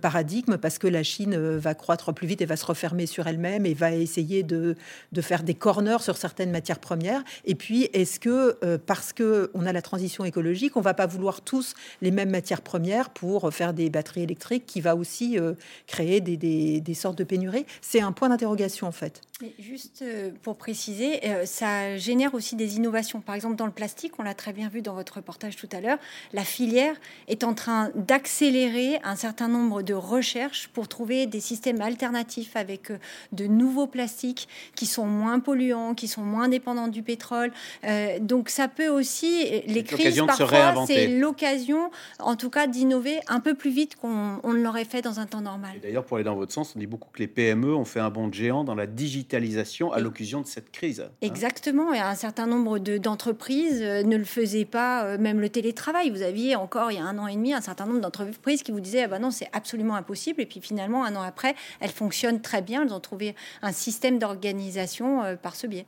paradigme parce que la Chine va croître plus vite et va se refermer sur elle-même et va essayer de, faire des corners sur certaines matières premières et puis est-ce que parce que on a la transition écologique on va pas vouloir tous les mêmes matières premières pour faire des batteries électriques qui va aussi créer des, des, des sortes de pénuries? C'est un point d'interrogation en fait. Juste pour préciser euh, ça génère aussi des innovations. Par exemple, dans le plastique, on l'a très bien vu dans votre reportage tout à l'heure, la filière est en train d'accélérer un certain nombre de recherches pour trouver des systèmes alternatifs avec euh, de nouveaux plastiques qui sont moins polluants, qui sont moins dépendants du pétrole. Euh, donc ça peut aussi, les crises parfois, c'est l'occasion, en tout cas, d'innover un peu plus vite qu'on ne l'aurait fait dans un temps normal. D'ailleurs, pour aller dans votre sens, on dit beaucoup que les PME ont fait un bond de géant dans la digitalisation à l'occasion de cette crise. Hein. Exactement, et un certain nombre d'entreprises euh, ne le faisaient pas, euh, même le télétravail. Vous aviez encore il y a un an et demi un certain nombre d'entreprises qui vous disaient ah ben non, c'est absolument impossible. Et puis finalement, un an après, elles fonctionnent très bien. Elles ont trouvé un système d'organisation euh, par ce biais.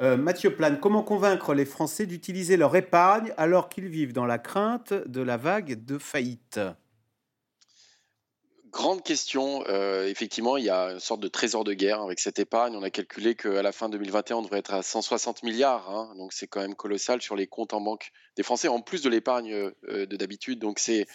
Mathieu Plane, comment convaincre les Français d'utiliser leur épargne alors qu'ils vivent dans la crainte de la vague de faillite? Grande question. Euh, effectivement, il y a une sorte de trésor de guerre avec cette épargne. On a calculé qu'à la fin 2021, on devrait être à 160 milliards. Hein. donc c'est quand même colossal sur les comptes en banque des Français, en plus de l'épargne euh, de d'habitude. Donc c'est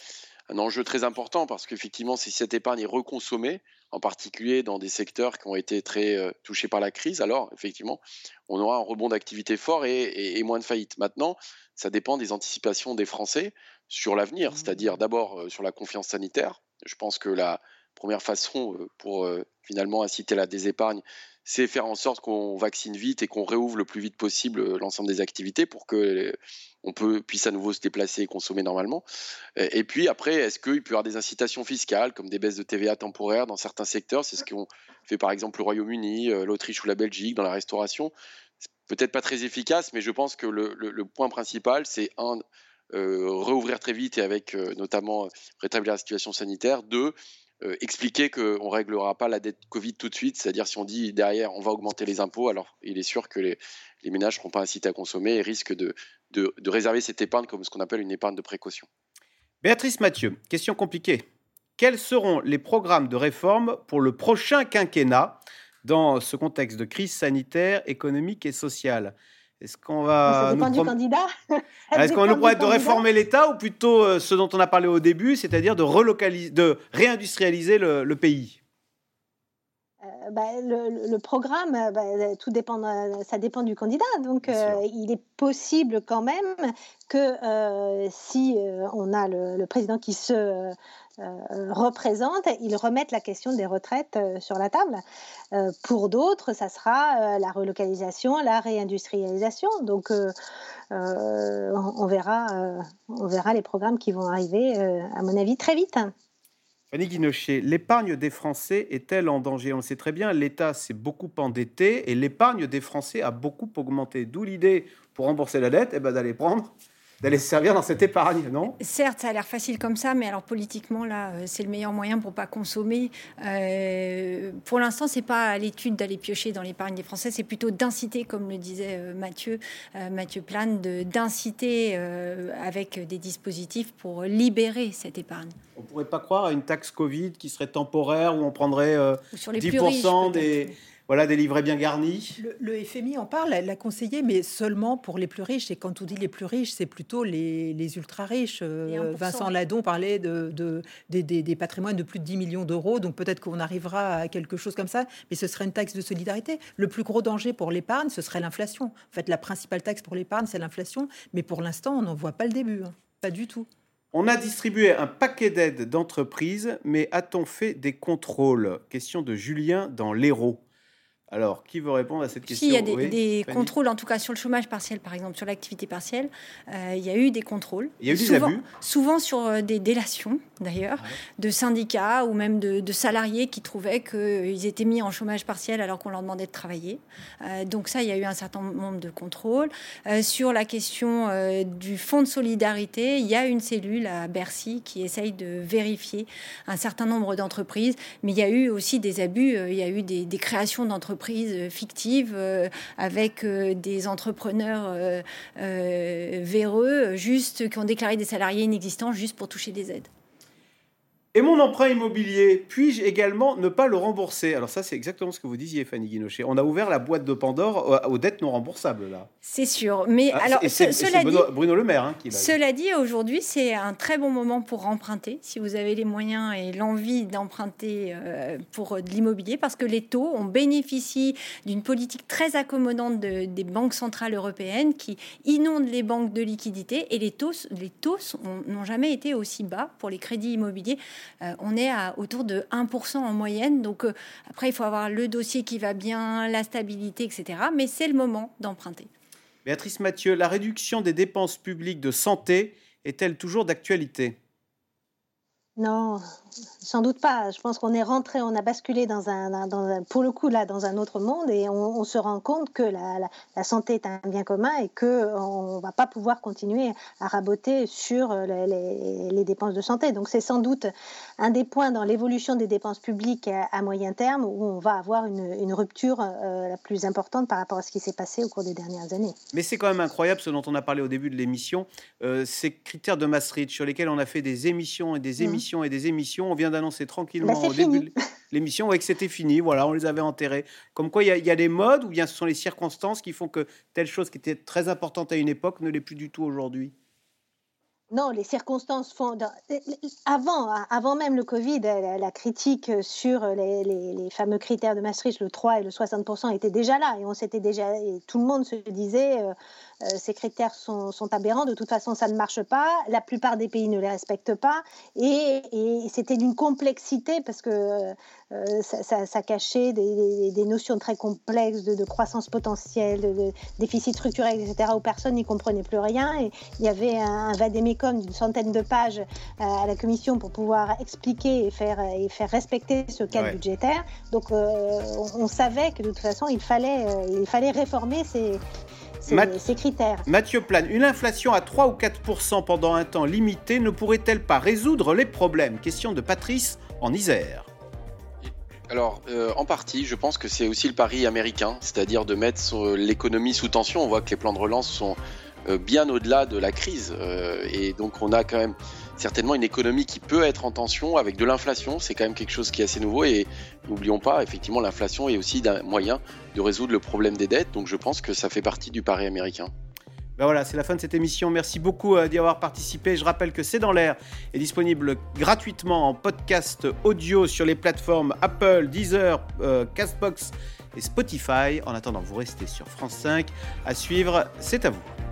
un enjeu très important parce qu'effectivement, si cette épargne est reconsommée, en particulier dans des secteurs qui ont été très euh, touchés par la crise, alors effectivement, on aura un rebond d'activité fort et, moins de faillites. Maintenant, ça dépend des anticipations des Français sur l'avenir, mmh. c'est-à-dire d'abord sur la confiance sanitaire je pense que la première façon euh, pour euh, finalement inciter la désépargne, c'est faire en sorte qu'on vaccine vite et qu'on réouvre le plus vite possible euh, l'ensemble des activités pour que on puisse à nouveau se déplacer et consommer normalement. Et puis après, est-ce qu'il peut y avoir des incitations fiscales comme des baisses de TVA temporaires dans certains secteurs? C'est ce qu'ont fait par exemple le Royaume-Uni, l'Autriche ou la Belgique dans la restauration. Peut-être pas très efficace, mais je pense que le point principal, c'est un, euh, réouvrir très vite et avec euh, notamment rétablir la situation sanitaire. Deux, euh, expliquer qu'on ne réglera pas la dette Covid tout de suite, c'est-à-dire si on dit derrière on va augmenter les impôts, alors il est sûr que les, les ménages ne seront pas incités à consommer et risquent de, de, de réserver cette épargne comme ce qu'on appelle une épargne de précaution. Béatrice Mathieu, question compliquée. Quels seront les programmes de réforme pour le prochain quinquennat dans ce contexte de crise sanitaire, économique et sociale? Est-ce qu'on va. Ça dépend du candidat? Est-ce qu'on va nous promettre de réformer l'État ou plutôt euh, ce dont on a parlé au début, c'est-à-dire de, relocaliser, de réindustrialiser le, pays? Euh, bah, le, programme, euh, bah, tout dépend, ça dépend du candidat. Donc, il est possible quand même que si on a le, président qui se euh, représentent, ils remettent la question des retraites euh, sur la table. Euh, pour d'autres, ça sera la relocalisation, la réindustrialisation. Donc, on, verra, on verra les programmes qui vont arriver, à mon avis, très vite. Fanny Guinochet, l'épargne des Français est-elle en danger? On le sait très bien, l'État s'est beaucoup endetté et l'épargne des Français a beaucoup augmenté. D'où l'idée, pour rembourser la dette, eh ben, d'aller prendre d'aller se servir dans cette épargne, non? Certes, ça a l'air facile comme ça, mais alors politiquement, là, euh, c'est le meilleur moyen pour pas consommer. Euh, pour l'instant, c'est pas à l'étude d'aller piocher dans l'épargne des Français, c'est plutôt d'inciter, comme le disait euh, Mathieu, Mathieu Plane, d'inciter avec des dispositifs pour libérer cette épargne. On pourrait pas croire à une taxe Covid qui serait temporaire où on prendrait 10% des voilà, des livrets bien garnis. Le, FMI en parle, elle l'a conseillé, mais seulement pour les plus riches. Et quand on dit les plus riches, c'est plutôt les, ultra riches. Euh, Vincent Ladon parlait de, des, patrimoines de plus de 10 millions d'euros. Donc peut-être qu'on arrivera à quelque chose comme ça, mais ce serait une taxe de solidarité. Le plus gros danger pour l'épargne, ce serait l'inflation. En fait, la principale taxe pour l'épargne, c'est l'inflation. Mais pour l'instant, on n'en voit pas le début. Hein. Pas du tout. On a distribué un paquet d'aides d'entreprises, mais a-t-on fait des contrôles? Question de Julien dans l'Hérault. Alors, qui veut répondre à cette question Il y a des, contrôles, en tout cas sur le chômage partiel, par exemple, sur l'activité partielle, euh, il y a eu des contrôles. Il y a eu des souvent, abus Souvent sur euh, des délations, d'ailleurs, de syndicats ou même de, salariés qui trouvaient qu'ils étaient mis en chômage partiel alors qu'on leur demandait de travailler. Euh, donc ça, il y a eu un certain nombre de contrôles. sur la question du fonds de solidarité, il y a une cellule à Bercy qui essaye de vérifier un certain nombre d'entreprises, mais il y a eu aussi des abus, il y a eu des créations d'entreprises entreprises fictives avec des entrepreneurs véreux, juste qui ont déclaré des salariés inexistants juste pour toucher des aides. Et mon emprunt immobilier, puis-je également ne pas le rembourser? Alors ça, c'est exactement ce que vous disiez, Fanny Guinochet. On a ouvert la boîte de Pandore aux dettes non remboursables, là. C'est sûr. Mais Ah, alors, ce- cela dit, Bruno, Bruno Le Maire hein, qui dit. Cela dit, aujourd'hui, c'est un très bon moment pour emprunter, si vous avez les moyens et l'envie d'emprunter euh, pour de l'immobilier, parce que les taux, on bénéficie d'une politique très accommodante de- des banques centrales européennes qui inondent les banques de liquidités, et les taux, les taux n'ont jamais été aussi bas pour les crédits immobiliers. Euh, on est à autour de 1% en moyenne, donc euh, après, il faut avoir le dossier qui va bien, la stabilité, etc. Mais c'est le moment d'emprunter. Béatrice Mathieu, la réduction des dépenses publiques de santé est-elle toujours d'actualité? Non, sans doute pas. Je pense qu'on est rentré, on a basculé dans un, dans un- pour le coup là, dans un autre monde et on, on se rend compte que la, la- la santé est un bien commun et que on va pas pouvoir continuer à raboter sur euh, les, les- les dépenses de santé. Donc c'est sans doute un des points dans l'évolution des dépenses publiques à, à moyen terme où on va avoir une, une rupture euh, la plus importante par rapport à ce qui s'est passé au cours des dernières années. Mais c'est quand même incroyable ce dont on a parlé au début de l'émission, euh, ces critères de Maastricht sur lesquels on a fait des émissions et des Mhm. émissions et des émissions. On vient d'annoncer tranquillement Bah, au début de l'émission ouais, que c'était fini. Voilà, on les avait enterrés. Comme quoi, il y, a- il y a des modes ou bien ce sont les circonstances qui font que telle chose qui était très importante à une époque ne l'est plus du tout aujourd'hui? Non, les circonstances font. dans- Avant, avant même le Covid, la, la critique sur les, les- les fameux critères de Maastricht, le 3 et le 60 était déjà là. Et on s'était déjà. Et tout le monde se disait euh, euh, ces critères sont, sont aberrants, de toute façon, ça ne marche pas. La plupart des pays ne les respectent pas. Et, et c'était d'une complexité parce que euh, ça, ça- ça cachait des, des- des notions très complexes de, de croissance potentielle, de, de déficit structurel, etc., où personne n'y comprenait plus rien. Et il y avait un, un vadémécum d'une centaine de pages euh, à la commission pour pouvoir expliquer et faire, et faire respecter ce cadre Ouais. budgétaire. Donc, euh, on, on savait que de toute façon, il fallait, euh, il fallait réformer ces, ces- Math- ces critères. Mathieu Plane, une inflation à 3 ou 4% pendant un temps limité ne pourrait-elle pas résoudre les problèmes? Question de Patrice en Isère. Alors, euh, en partie, je pense que c'est aussi le pari américain, c'est-à-dire de mettre son- l'économie sous tension. On voit que les plans de relance sont euh, bien au-delà de la crise. euh, et donc, on a quand même certainement une économie qui peut être en tension avec de l'inflation. C'est quand même quelque chose qui est assez nouveau. Et n'oublions pas, effectivement, l'inflation est aussi un moyen de résoudre le problème des dettes. Donc, je pense que ça fait partie du pari américain. Ben voilà, c'est la fin de cette émission. Merci beaucoup euh, d'y avoir participé. Je rappelle que C'est dans l'air est disponible gratuitement en podcast audio sur les plateformes Apple, Deezer, euh, Castbox et Spotify. En attendant, vous restez sur France 5. À suivre, c'est à vous.